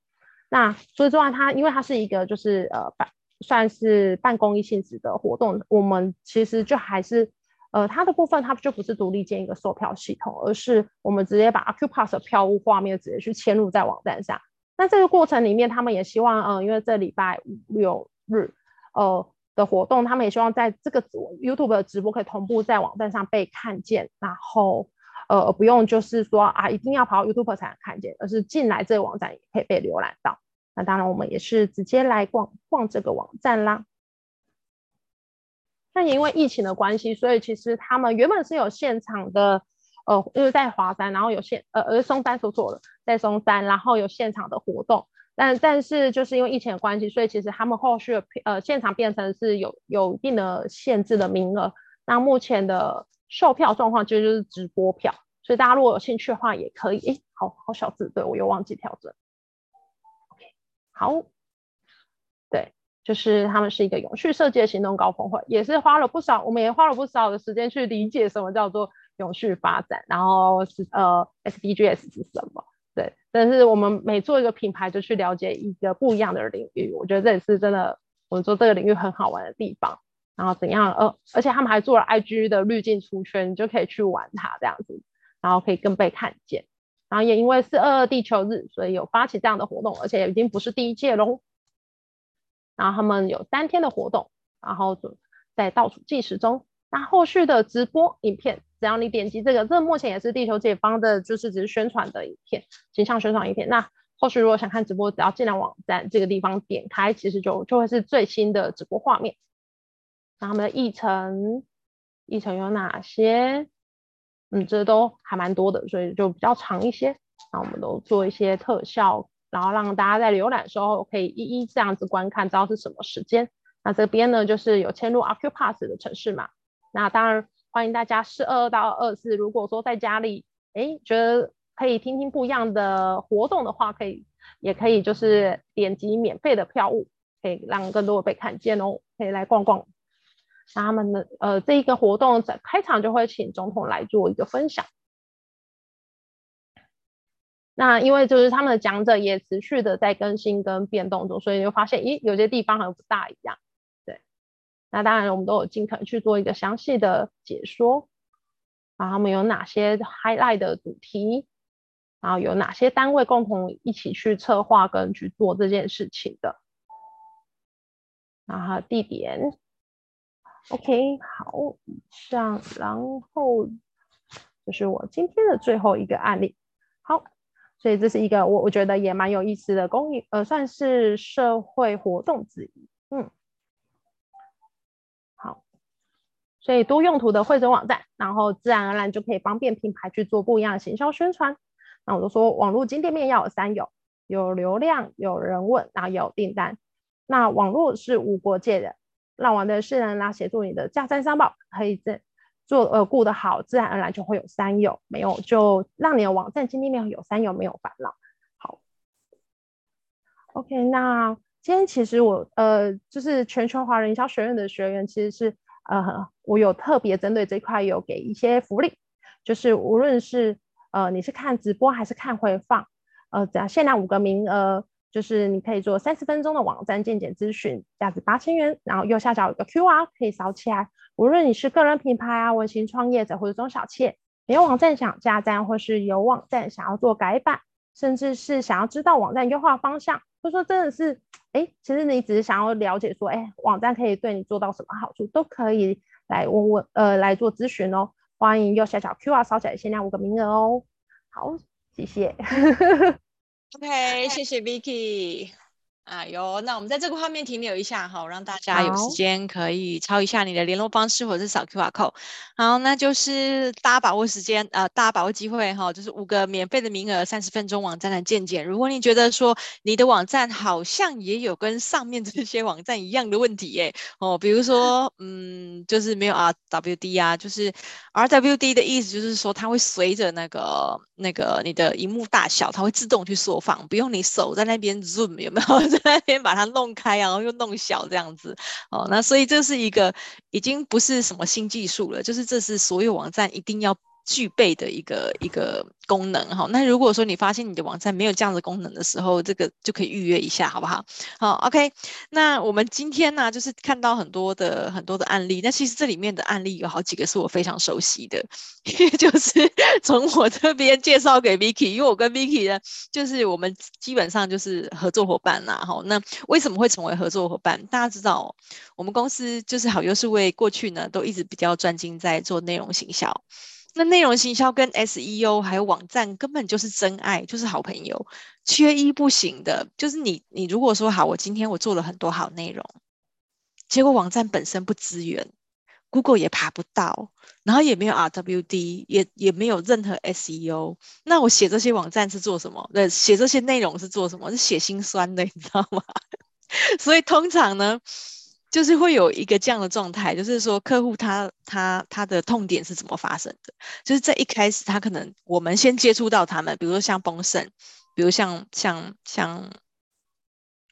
那所以之外，它因为它是一个就是呃办算是办公益性质的活动，我们其实就还是呃它的部分，它就不是独立建一个售票系统，而是我们直接把 Acupass 的票务画面直接去嵌入在网站上。那这个过程里面，他们也希望，嗯、因为这礼拜五六日，呃。的活动，他们也希望在这个 YouTube 的直播可以同步在网站上被看见，然后呃不用就是说啊一定要跑 YouTube 才能看见，而是进来这个网站也可以被浏览到。那当然我们也是直接来逛逛这个网站啦。那也因为疫情的关系，所以其实他们原本是有现场的，呃，因为在华山，然后有现呃呃松山说错了，在松山，然后有现场的活动。但但是就是因为疫情的关系，所以其实他们后续的呃现场变成是有有一定的限制的名额。那目前的售票状况其实就是直播票，所以大家如果有兴趣的话也可以。诶，好好小字，对，我又忘记调整。OK，好，对，就是他们是一个永续设计的行动高峰会，也是花了不少，我们也花了不少的时间去理解什么叫做永续发展，然后是呃 SDGs 是什么。对，但是我们每做一个品牌，就去了解一个不一样的领域，我觉得这也是真的，我们做这个领域很好玩的地方。然后怎样？呃，而且他们还做了 IG 的滤镜出圈，你就可以去玩它这样子，然后可以更被看见。然后也因为是二二地球日，所以有发起这样的活动，而且已经不是第一届喽。然后他们有三天的活动，然后就在倒数计时中。那后续的直播影片，只要你点击这个，这目前也是地球解方的，就是只是宣传的影片，形象宣传影片。那后续如果想看直播，只要进来网站这个地方点开，其实就就会是最新的直播画面。那他们的议程，议程有哪些？嗯，这都还蛮多的，所以就比较长一些。那我们都做一些特效，然后让大家在浏览时候可以一一这样子观看，知道是什么时间。那这边呢，就是有嵌入 Accupass 的城市嘛。那当然欢迎大家四二到二四，如果说在家里，哎，觉得可以听听不一样的活动的话，可以也可以就是点击免费的票务，可以让更多的被看见哦，可以来逛逛。那他们的呃这一个活动在开场就会请总统来做一个分享。那因为就是他们的讲者也持续的在更新跟变动中，所以就发现，咦，有些地方好像不大一样。对那当然，我们都有尽可能去做一个详细的解说，然后他们有哪些 highlight 的主题，然后有哪些单位共同一起去策划跟去做这件事情的，然后地点，OK，好，以上，然后就是我今天的最后一个案例，好，所以这是一个我我觉得也蛮有意思的公益，呃，算是社会活动之一，嗯。好所以多用途的汇总网站，然后自然而然就可以方便品牌去做不一样的行销宣传。那我就说，网络金店面要有三有：有流量、有人问，然后有订单。那网络是无国界的，让我的是人来协助你的架站商报，可以这做呃顾得好，自然而然就会有三有，没有就让你的网站金店面有三有，没有烦恼。好，OK，那今天其实我呃就是全球华人营销学院的学员其实是。呃，我有特别针对这块有给一些福利，就是无论是呃你是看直播还是看回放，呃，只要限量五个名额，就是你可以做三十分钟的网站健检咨询，价值八千元，然后右下角有个 QR 可以扫起来。无论你是个人品牌啊、微型创业者或者中小企业，没有网站想加站，或是有网站想要做改版，甚至是想要知道网站优化方向，或者说真的是，哎，其实你只是想要了解说，哎，网站可以对你做到什么好处，都可以来问问，呃，来做咨询哦。欢迎右下角 QR 扫起来，限量五个名额哦。好，谢谢。OK，谢谢 Vicky。哎呦，那我们在这个画面停留一下哈，让大家有时间可以抄一下你的联络方式或者是扫 QR code。好，那就是大家把握时间，呃，大家把握机会哈，就是五个免费的名额，三十分钟网站的见解。如果你觉得说你的网站好像也有跟上面这些网站一样的问题耶，哦，比如说，嗯，就是没有 RWD 啊，就是 RWD 的意思就是说它会随着那个那个你的荧幕大小，它会自动去缩放，不用你手在那边 zoom 有没有？在那边把它弄开，然后又弄小这样子，哦，那所以这是一个已经不是什么新技术了，就是这是所有网站一定要具备的一个一个功能哈，那如果说你发现你的网站没有这样的功能的时候，这个就可以预约一下，好不好？好，OK。那我们今天呢，就是看到很多的很多的案例，那其实这里面的案例有好几个是我非常熟悉的，也就是 从我这边介绍给 Vicky，因为我跟 Vicky 呢，就是我们基本上就是合作伙伴啦，哈。那为什么会成为合作伙伴？大家知道，我们公司就是好优是为过去呢都一直比较专精在做内容行销。那内容行销跟 SEO 还有网站根本就是真爱，就是好朋友，缺一不行的。就是你，你如果说好，我今天我做了很多好内容，结果网站本身不支援，Google 也爬不到，然后也没有 RWD，也也没有任何 SEO，那我写这些网站是做什么？那写这些内容是做什么？是写心酸的，你知道吗？所以通常呢。就是会有一个这样的状态，就是说客户他他他的痛点是怎么发生的？就是在一开始他可能我们先接触到他们，比如说像丰盛，比如像像像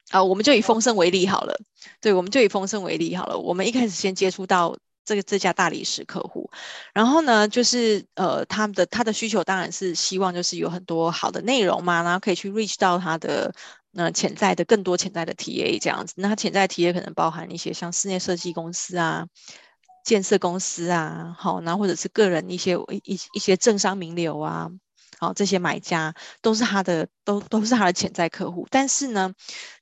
啊，我们就以丰盛为例好了。对，我们就以丰盛为例好了。我们一开始先接触到这个这家大理石客户，然后呢，就是呃他们的他的需求当然是希望就是有很多好的内容嘛，然后可以去 reach 到他的。那潜在的更多潜在的 TA 这样子，那潜在 TA 可能包含一些像室内设计公司啊、建设公司啊，好，然后或者是个人一些一一些政商名流啊，好，这些买家都是他的都都是他的潜在客户。但是呢，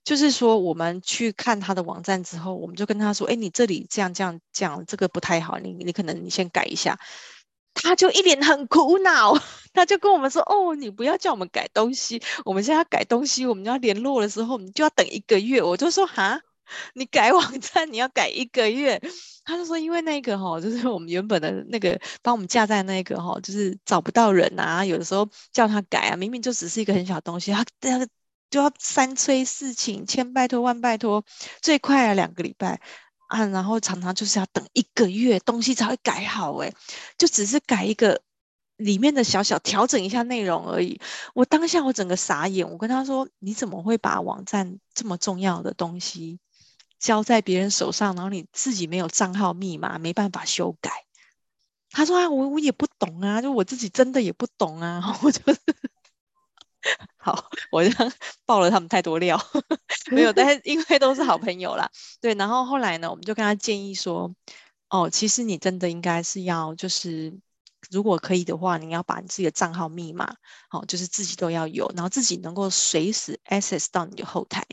就是说我们去看他的网站之后，我们就跟他说，哎，你这里这样这样这样，这个不太好，你你可能你先改一下。他就一脸很苦恼，他就跟我们说：“哦，你不要叫我们改东西，我们现在要改东西，我们要联络的时候，你就要等一个月。”我就说：“哈，你改网站你要改一个月？”他就说：“因为那个哈，就是我们原本的那个帮我们架在那个哈，就是找不到人啊，有的时候叫他改啊，明明就只是一个很小东西，他他就要三催四请，千拜托万拜托，最快啊两个礼拜。”啊，然后常常就是要等一个月，东西才会改好，诶，就只是改一个里面的小小调整一下内容而已。我当下我整个傻眼，我跟他说：“你怎么会把网站这么重要的东西交在别人手上，然后你自己没有账号密码，没办法修改？”他说：“啊，我我也不懂啊，就我自己真的也不懂啊。”我就是。好，我就 爆了他们太多料，没有，但是因为都是好朋友啦，对。然后后来呢，我们就跟他建议说，哦，其实你真的应该是要就是。如果可以的话，你要把你自己的账号密码，好，就是自己都要有，然后自己能够随时 access 到你的后台，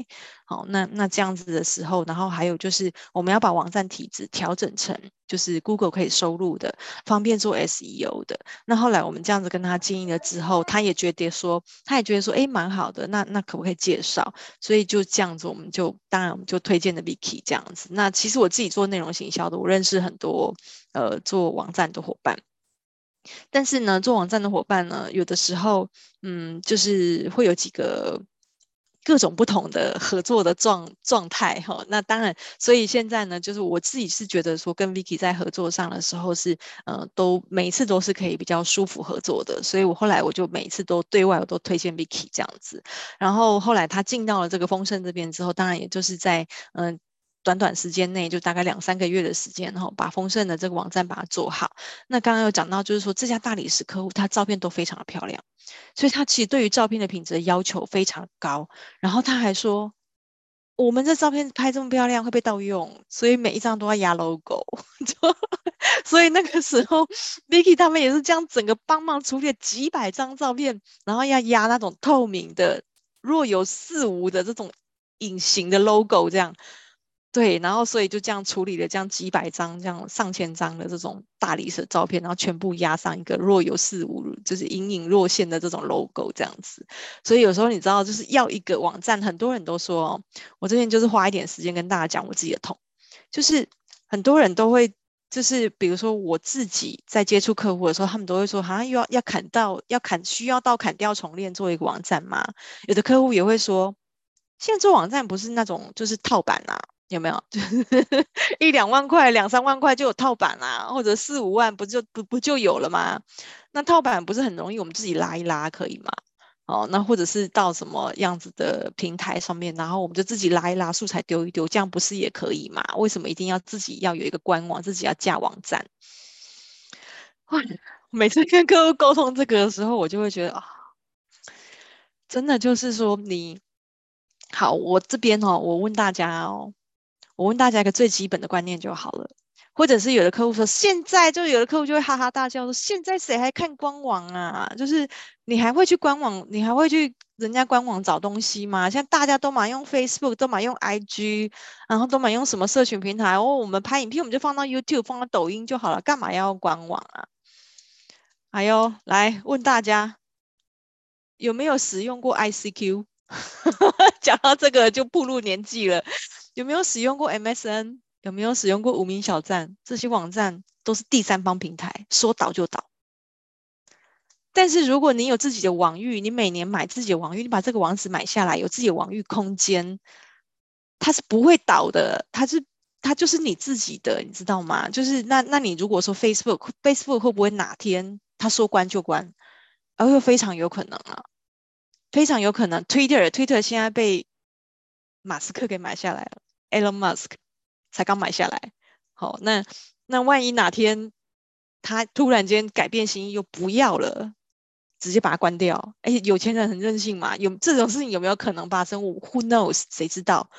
好，那那这样子的时候，然后还有就是我们要把网站体质调整成就是 Google 可以收录的，方便做 SEO 的。那后来我们这样子跟他建议了之后，他也觉得说，他也觉得说，哎，蛮好的，那那可不可以介绍？所以就这样子，我们就当然我们就推荐了 Vicky 这样子。那其实我自己做内容行销的，我认识很多呃做网站的伙伴。但是呢，做网站的伙伴呢，有的时候，嗯，就是会有几个各种不同的合作的状状态哈。那当然，所以现在呢，就是我自己是觉得说，跟 Vicky 在合作上的时候是，呃，都每一次都是可以比较舒服合作的。所以我后来我就每一次都对外我都推荐 Vicky 这样子。然后后来他进到了这个丰盛这边之后，当然也就是在嗯。短短时间内，就大概两三个月的时间，然后把丰盛的这个网站把它做好。那刚刚有讲到，就是说这家大理石客户，他照片都非常的漂亮，所以他其实对于照片的品质的要求非常高。然后他还说，我们这照片拍这么漂亮会被盗用，所以每一张都要压 logo。所以那个时候，Vicky 他们也是这样，整个帮忙处理了几百张照片，然后要压那种透明的、若有似无的这种隐形的 logo，这样。对，然后所以就这样处理了这样几百张、这样上千张的这种大理石照片，然后全部压上一个若有似无，就是隐隐若现的这种 logo 这样子。所以有时候你知道，就是要一个网站，很多人都说，我这边就是花一点时间跟大家讲我自己的痛，就是很多人都会，就是比如说我自己在接触客户的时候，他们都会说，好像又要要砍到要砍，需要到砍掉重练做一个网站吗？有的客户也会说，现在做网站不是那种就是套版啊。有没有？一两万块、两三万块就有套版啊，或者四五万不就不不就有了吗？那套版不是很容易，我们自己拉一拉可以吗？哦，那或者是到什么样子的平台上面，然后我们就自己拉一拉，素材丢一丢，这样不是也可以吗？为什么一定要自己要有一个官网，自己要架网站？每次跟客户沟通这个的时候，我就会觉得啊，真的就是说你好，我这边哦，我问大家哦。我问大家一个最基本的观念就好了，或者是有的客户说，现在就有的客户就会哈哈大笑说，现在谁还看官网啊？就是你还会去官网，你还会去人家官网找东西吗？现在大家都嘛用 Facebook，都嘛用 IG，然后都嘛用什么社群平台？哦，我们拍影片我们就放到 YouTube，放到抖音就好了，干嘛要用官网啊？还有，来问大家有没有使用过 ICQ？讲到这个就步入年纪了。有没有使用过 MSN？有没有使用过无名小站？这些网站都是第三方平台，说倒就倒。但是如果你有自己的网域，你每年买自己的网域，你把这个网址买下来，有自己的网域空间，它是不会倒的。它是它就是你自己的，你知道吗？就是那那你如果说 Facebook，Facebook 会不会哪天它说关就关？而又非常有可能啊，非常有可能。Twitter，Twitter 现在被马斯克给买下来了。Elon Musk 才刚买下来，好，那那万一哪天他突然间改变心意又不要了，直接把它关掉？哎，有钱人很任性嘛，有这种事情有没有可能发生？Who knows？谁知道，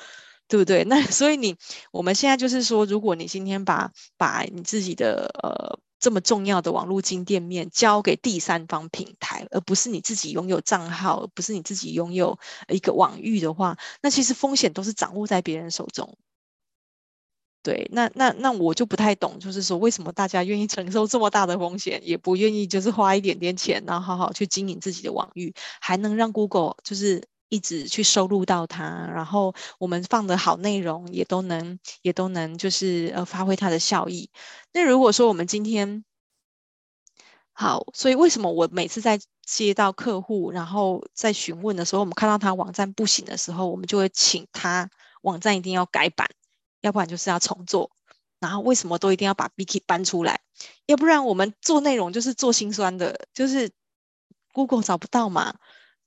对不对？那所以你我们现在就是说，如果你今天把把你自己的呃这么重要的网络金店面交给第三方平台，而不是你自己拥有账号，而不是你自己拥有一个网域的话，那其实风险都是掌握在别人手中。对，那那那我就不太懂，就是说为什么大家愿意承受这么大的风险，也不愿意就是花一点点钱，然后好好去经营自己的网域，还能让 Google 就是。一直去收录到它，然后我们放的好内容也都能也都能就是呃发挥它的效益。那如果说我们今天好，所以为什么我每次在接到客户，然后在询问的时候，我们看到他网站不行的时候，我们就会请他网站一定要改版，要不然就是要重做。然后为什么都一定要把 Vicky 搬出来？要不然我们做内容就是做心酸的，就是 Google 找不到嘛。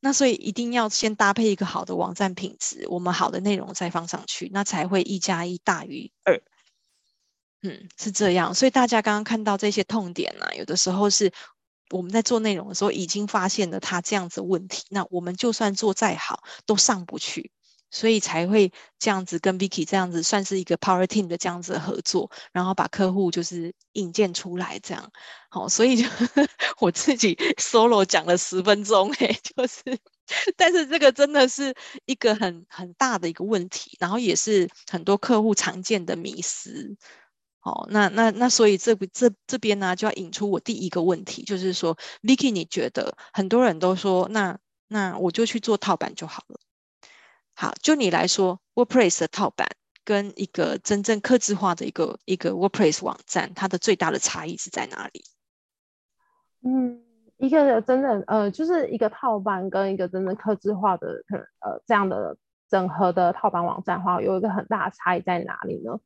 那所以一定要先搭配一个好的网站品质，我们好的内容再放上去，那才会一加一大于二。嗯，是这样。所以大家刚刚看到这些痛点呢、有的时候是我们在做内容的时候已经发现了它这样子问题，那我们就算做再好都上不去。所以才会这样子跟 Vicky 这样子算是一个 Power Team 的这样子的合作，然后把客户就是引荐出来这样，好，所以就 我自己 solo 讲了十分钟，哎，就是，但是这个真的是一个很很大的一个问题，然后也是很多客户常见的迷思，好，那那那所以这这这边呢就要引出我第一个问题，就是说 Vicky 你觉得很多人都说，那那我就去做套版就好了。好，就你来说，WordPress 的套版跟一个真正客制化的一个一个 WordPress 网站，它的最大的差异是在哪里？嗯，一个真正呃，就是一个套版跟一个真正客制化的可呃这样的整合的套版网站的话，有一个很大的差异在哪里呢？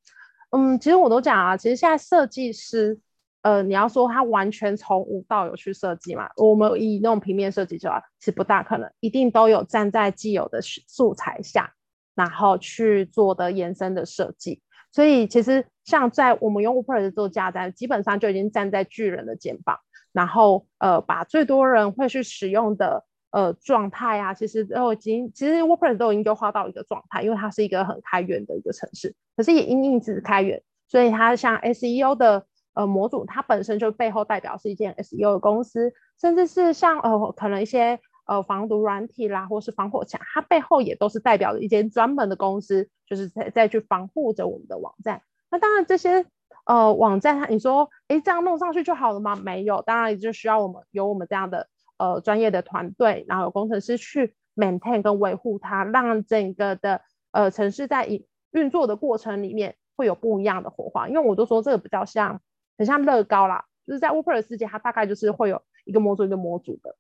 嗯，其实我都讲啊，其实现在设计师。呃，你要说它完全从无到有去设计嘛？我们以那种平面设计就好，其实不大可能，一定都有站在既有的素材下，然后去做的延伸的设计。所以其实像在我们用 WordPress 做架站，基本上就已经站在巨人的肩膀，然后呃，把最多人会去使用的呃状态啊，其实都已经，其实 WordPress 都已经优化到一个状态，因为它是一个很开源的一个城市，可是也因因此开源，所以它像 SEO 的呃模组，它本身就背后代表是一间 SEO 的公司，甚至是像呃可能一些呃防毒软体啦，或是防火墙，它背后也都是代表了一间专门的公司，就是在在去防护着我们的网站。那当然这些。呃，网站，你说，诶，这样弄上去就好了吗？没有，当然也就需要我们有我们这样的呃专业的团队，然后有工程师去 maintain 跟维护它，让整个的呃城市在运运作的过程里面会有不一样的火花。因为我都说这个比较像，很像乐高啦，就是在 WordPress 世界，它大概就是会有一个模组一个模组的，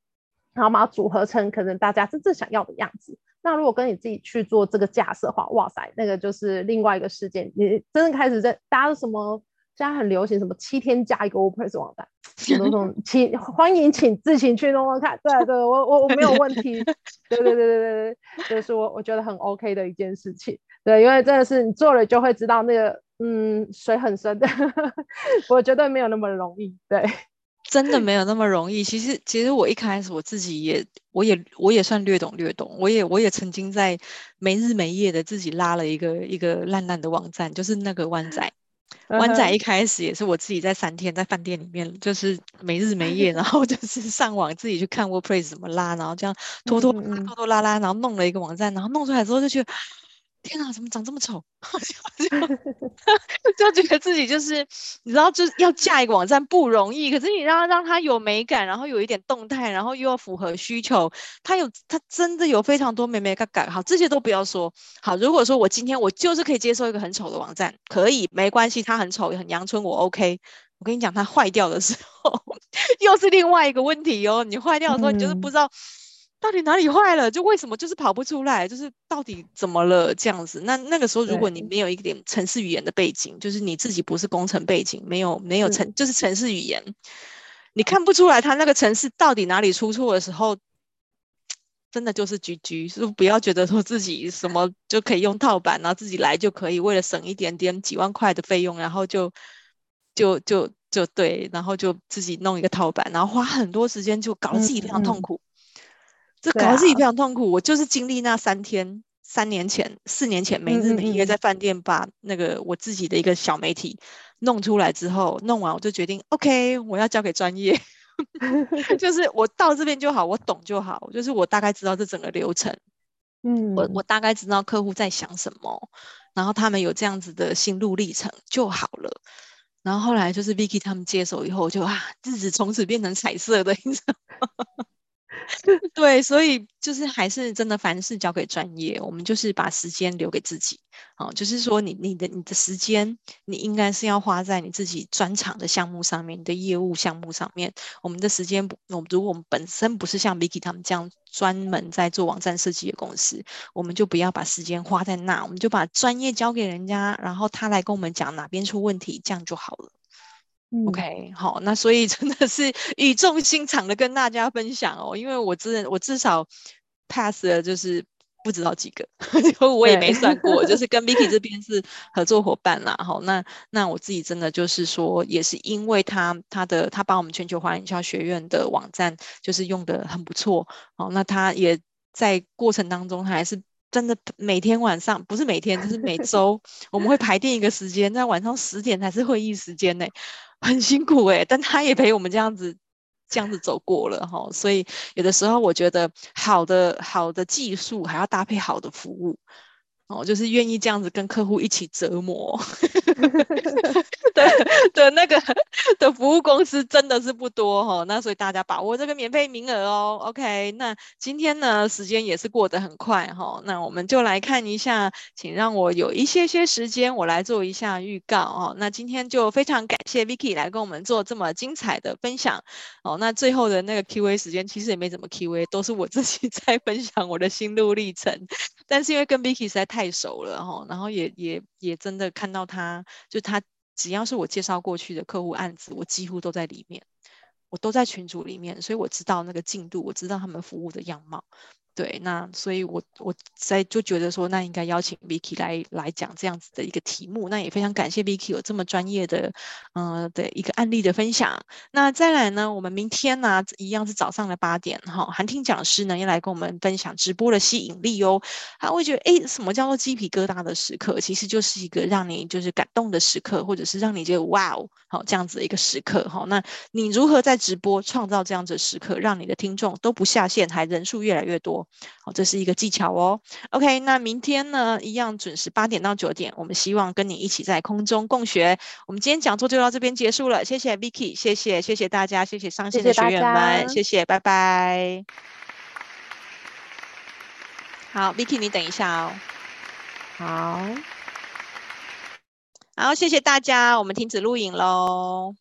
然后把它组合成可能大家真正想要的样子。那如果跟你自己去做这个架设的话，哇塞，那个就是另外一个世界。你真正开始在大家什么？现在很流行什么七天加一个 WordPress 网站，什么种 请欢迎请自行去弄弄看。对对，我我我没有问题。对对对对对对，就是我我觉得很 OK 的一件事情。对，因为真的是你做了就会知道那个嗯水很深的，我觉得没有那么容易。对，真的没有那么容易。其实其实我一开始我自己也我也我也算略懂略懂，我也我也曾经在没日没夜的自己拉了一个一个烂烂的网站，就是那个湾仔。湾仔一开始也是我自己在三天在饭店里面，就是没日没夜，然后 就是上网自己去看 WordPress 怎么拉，然后这样拖拖拖拖拉拉，然后弄了一个网站，然后弄出来之后就觉得。天哪，怎么长这么丑？就 就觉得自己就是，你知道，就是要架一个网站不容易。可是你让让它有美感，然后有一点动态，然后又要符合需求，它有它真的有非常多美美嘎嘎。好，这些都不要说。好，如果说我今天我就是可以接受一个很丑的网站，可以没关系，它很丑很阳春，我 OK。我跟你讲，它坏掉的时候 又是另外一个问题哦。你坏掉的时候，你就是不知道。到底哪里坏了？就为什么就是跑不出来？就是到底怎么了这样子？那那个时候，如果你没有一点城市语言的背景，就是你自己不是工程背景，没有没有城，就是城市语言，你看不出来他那个城市到底哪里出错的时候，真的就是 GG。是不要觉得说自己什么就可以用套板，然后自己来就可以，为了省一点点几万块的费用，然后就就就就对，然后就自己弄一个套板，然后花很多时间，就搞得自己非常痛苦。嗯嗯这搞得自己非常痛苦，啊、我就是经历那三天，三年前、四年前每日每夜在饭店把那个我自己的一个小媒体弄出来之后，弄完我就决定，OK，我要交给专业，就是我到这边就好，我懂就好，就是我大概知道这整个流程，嗯，我我大概知道客户在想什么，然后他们有这样子的心路历程就好了。然后后来就是 Vicky 他们接手以后就，就啊，日子从此变成彩色的，你知道吗？对，所以就是还是真的，凡事交给专业，我们就是把时间留给自己。哦，就是说你你的你的时间，你应该是要花在你自己专长的项目上面，你的业务项目上面。我们的时间，我们如果我们本身不是像 Vicky 他们这样专门在做网站设计的公司，我们就不要把时间花在那，我们就把专业交给人家，然后他来跟我们讲哪边出问题，这样就好了。OK，好，那所以真的是语重心长的跟大家分享哦，因为我真的我至少 pass 了，就是不知道几个，因为我也没算过，就是跟 Vicky 这边是合作伙伴啦。好，那那我自己真的就是说，也是因为他他的他把我们全球华人营销学院的网站就是用的很不错，好，那他也在过程当中他还是。真的每天晚上不是每天，就是每周 我们会排定一个时间，在晚上十点才是会议时间呢，很辛苦哎，但他也陪我们这样子这样子走过了哈，所以有的时候我觉得好的好的技术还要搭配好的服务。哦，就是愿意这样子跟客户一起折磨 的的那个的服务公司真的是不多哈、哦，那所以大家把握这个免费名额哦。OK，那今天呢时间也是过得很快哈、哦，那我们就来看一下，请让我有一些些时间，我来做一下预告哦。那今天就非常感谢 Vicky 来跟我们做这么精彩的分享哦。那最后的那个 Q&A 时间其实也没怎么 Q&A，都是我自己 在分享我的心路历程，但是因为跟 Vicky 实在太熟了哈，然后也也也真的看到他，就他只要是我介绍过去的客户案子，我几乎都在里面，我都在群组里面，所以我知道那个进度，我知道他们服务的样貌，对，那所以我我在就觉得说，那应该邀请 Vicky 来来讲这样子的一个题目。那也非常感谢 Vicky 有这么专业的，嗯、呃、的一个案例的分享。那再来呢，我们明天呢一样是早上的八点哈，韩听讲师呢要来跟我们分享直播的吸引力哦。他会觉得，哎，什么叫做鸡皮疙瘩的时刻？其实就是一个让你就是感动的时刻，或者是让你觉得哇哦，好这样子的一个时刻哈。那你如何在直播创造这样子的时刻，让你的听众都不下线，还人数越来越多？好，这是一个技巧哦。OK，那明天呢，一样准时八点到九点，我们希望跟你一起在空中共学。我们今天讲座就到这边结束了，谢谢 Vicky，谢谢谢谢大家，谢谢上线的学员们，谢谢，谢谢，拜拜。好，Vicky，你等一下哦。好，好，谢谢大家，我们停止录影喽。